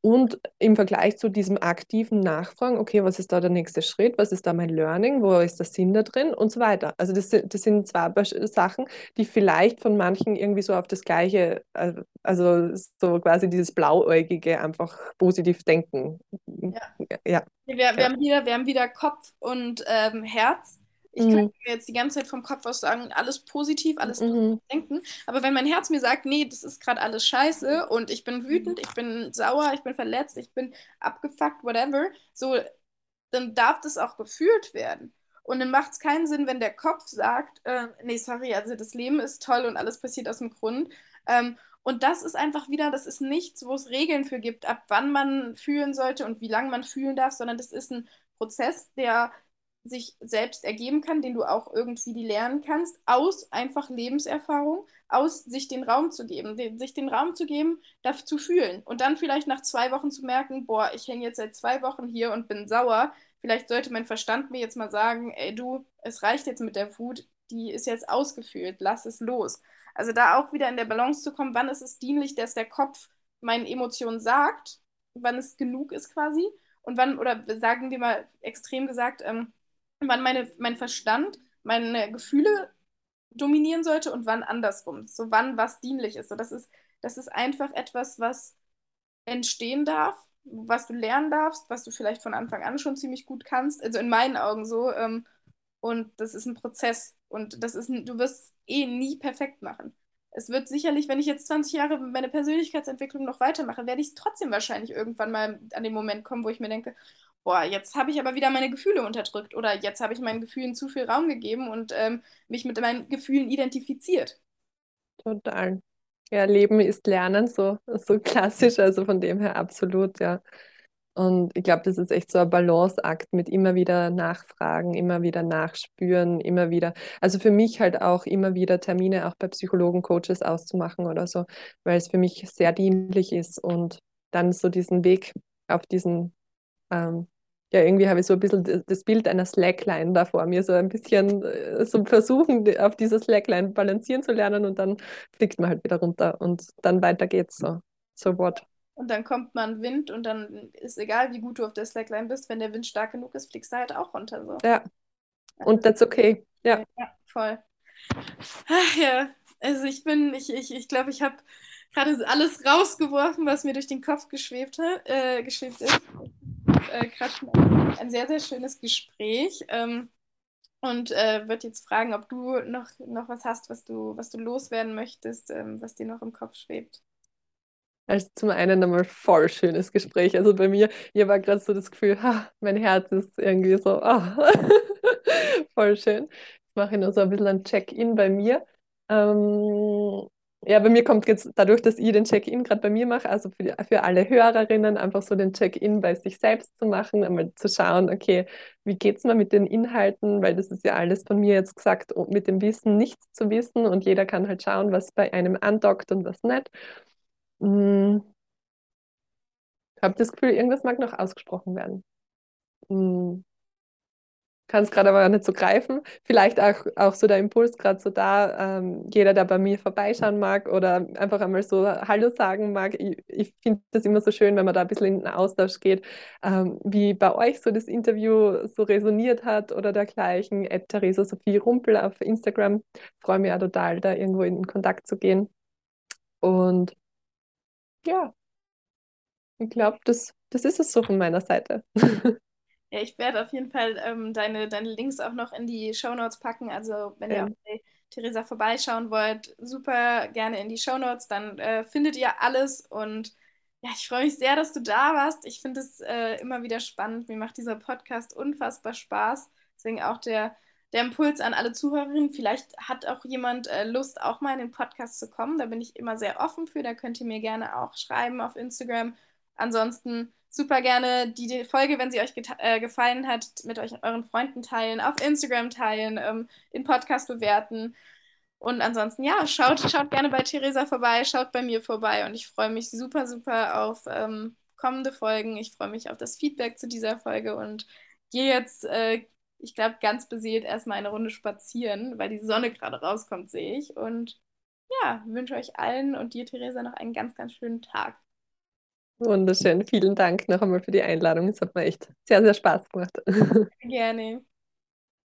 [SPEAKER 2] und im Vergleich zu diesem aktiven Nachfragen, okay, was ist da der nächste Schritt, was ist da mein Learning, wo ist der Sinn da drin und so weiter. Also das, das sind zwei Sachen, die vielleicht von manchen irgendwie so auf das Gleiche, äh, also so quasi dieses Blauäugige einfach positiv denken.
[SPEAKER 1] Ja. ja. Wir, wir, ja. Haben, wieder, wir haben wieder Kopf und ähm, Herz ich mhm. kann jetzt die ganze Zeit vom Kopf aus sagen, alles positiv, alles mhm. denken. Aber wenn mein Herz mir sagt, nee, das ist gerade alles scheiße und ich bin wütend, ich bin sauer, ich bin verletzt, ich bin abgefuckt, whatever, so, dann darf das auch gefühlt werden. Und dann macht es keinen Sinn, wenn der Kopf sagt, äh, nee, sorry, also das Leben ist toll und alles passiert aus dem Grund. Ähm, und das ist einfach wieder, das ist nichts, wo es Regeln für gibt, ab wann man fühlen sollte und wie lange man fühlen darf, sondern das ist ein Prozess, der sich selbst ergeben kann, den du auch irgendwie lernen kannst, aus einfach Lebenserfahrung, aus sich den Raum zu geben, den, sich den Raum zu geben, das zu fühlen und dann vielleicht nach zwei Wochen zu merken, boah, ich hänge jetzt seit zwei Wochen hier und bin sauer. Vielleicht sollte mein Verstand mir jetzt mal sagen, ey du, es reicht jetzt mit der Wut, die ist jetzt ausgefühlt, lass es los. Also da auch wieder in der Balance zu kommen, wann ist es dienlich, dass der Kopf meinen Emotionen sagt, wann es genug ist quasi und wann, oder sagen wir mal extrem gesagt, ähm, wann meine, mein Verstand meine Gefühle dominieren sollte und wann andersrum. So wann was dienlich ist. So, das ist, das ist einfach etwas, was entstehen darf, was du lernen darfst, was du vielleicht von Anfang an schon ziemlich gut kannst. Also in meinen Augen so. Ähm, und das ist ein Prozess. Und das ist, du wirst eh nie perfekt machen. Es wird sicherlich, wenn ich jetzt 20 Jahre meine Persönlichkeitsentwicklung noch weitermache, werde ich trotzdem wahrscheinlich irgendwann mal an den Moment kommen, wo ich mir denke, boah, jetzt habe ich aber wieder meine Gefühle unterdrückt oder jetzt habe ich meinen Gefühlen zu viel Raum gegeben und ähm, mich mit meinen Gefühlen identifiziert.
[SPEAKER 2] Total. Ja, Leben ist Lernen, so, so klassisch, also von dem her absolut, ja. Und ich glaube, das ist echt so ein Balanceakt mit immer wieder nachfragen, immer wieder nachspüren, immer wieder, also für mich halt auch immer wieder Termine auch bei Psychologen, Coaches auszumachen oder so, weil es für mich sehr dienlich ist und dann so diesen Weg auf diesen ähm, ja, irgendwie habe ich so ein bisschen das Bild einer Slackline da vor mir, so ein bisschen äh, so versuchen, auf dieser Slackline balancieren zu lernen und dann fliegt man halt wieder runter und dann weiter geht's so. So what?
[SPEAKER 1] Und dann kommt man Wind und dann ist egal, wie gut du auf der Slackline bist, wenn der Wind stark genug ist, fliegst du halt auch runter. So.
[SPEAKER 2] Ja. Und that's okay. Ja.
[SPEAKER 1] Ja, voll. Ach, ja, also ich bin, ich glaube, ich, ich, glaub, ich habe gerade alles rausgeworfen, was mir durch den Kopf geschwebt, äh, geschwebt ist äh, gerade ein sehr, sehr schönes Gespräch. Ähm, und äh, würde jetzt fragen, ob du noch, noch was hast, was du, was du loswerden möchtest, ähm, was dir noch im Kopf schwebt.
[SPEAKER 2] Also zum einen einmal voll schönes Gespräch. Also bei mir, hier war gerade so das Gefühl, ha, mein Herz ist irgendwie so, ah, voll schön. Jetzt mache ich noch so ein bisschen ein Check-in bei mir. Ähm, ja, bei mir kommt jetzt dadurch, dass ich den Check-in gerade bei mir mache, also für, für alle Hörerinnen, einfach so den Check-in bei sich selbst zu machen, einmal zu schauen, okay, wie geht es mir mit den Inhalten, weil das ist ja alles von mir jetzt gesagt, mit dem Wissen nichts zu wissen und jeder kann halt schauen, was bei einem andockt und was nicht. Hm. Ich habe das Gefühl, irgendwas mag noch ausgesprochen werden. Hm. Kann es gerade aber nicht so greifen. Vielleicht auch, auch so der Impuls gerade so da, ähm, jeder, der bei mir vorbeischauen mag oder einfach einmal so Hallo sagen mag. Ich, ich finde das immer so schön, wenn man da ein bisschen in den Austausch geht, ähm, wie bei euch so das Interview so resoniert hat oder dergleichen. Ed Theresa Sophie Rumpel auf Instagram. Freue mich auch total, da irgendwo in Kontakt zu gehen. Und ja, ich glaube, das, das ist es so von meiner Seite.
[SPEAKER 1] Ja, ich werde auf jeden Fall ähm, deine, deine Links auch noch in die Shownotes packen. Also, wenn ihr
[SPEAKER 2] Ja,
[SPEAKER 1] auch bei Theresa vorbeischauen wollt, super gerne in die Shownotes. Dann äh, findet ihr alles. Und ja, ich freue mich sehr, dass du da warst. Ich finde es äh, immer wieder spannend. Mir macht dieser Podcast unfassbar Spaß. Deswegen auch der, der Impuls an alle Zuhörerinnen. Vielleicht hat auch jemand äh, Lust, auch mal in den Podcast zu kommen. Da bin ich immer sehr offen für. Da könnt ihr mir gerne auch schreiben auf Instagram. Ansonsten super gerne die, Folge, wenn sie euch äh, gefallen hat, mit euch euren Freunden teilen, auf Instagram teilen, ähm, den Podcast bewerten. Und ansonsten, ja, schaut, schaut gerne bei Theresa vorbei, schaut bei mir vorbei und ich freue mich super, super auf ähm, kommende Folgen. Ich freue mich auf das Feedback zu dieser Folge und gehe jetzt, äh, ich glaube, ganz beseelt erstmal eine Runde spazieren, weil die Sonne gerade rauskommt, sehe ich. Und ja, wünsche euch allen und dir, Theresa, noch einen ganz, ganz schönen Tag.
[SPEAKER 2] Wunderschön. Vielen Dank noch einmal für die Einladung. Es hat mir echt sehr, sehr Spaß gemacht.
[SPEAKER 1] Gerne.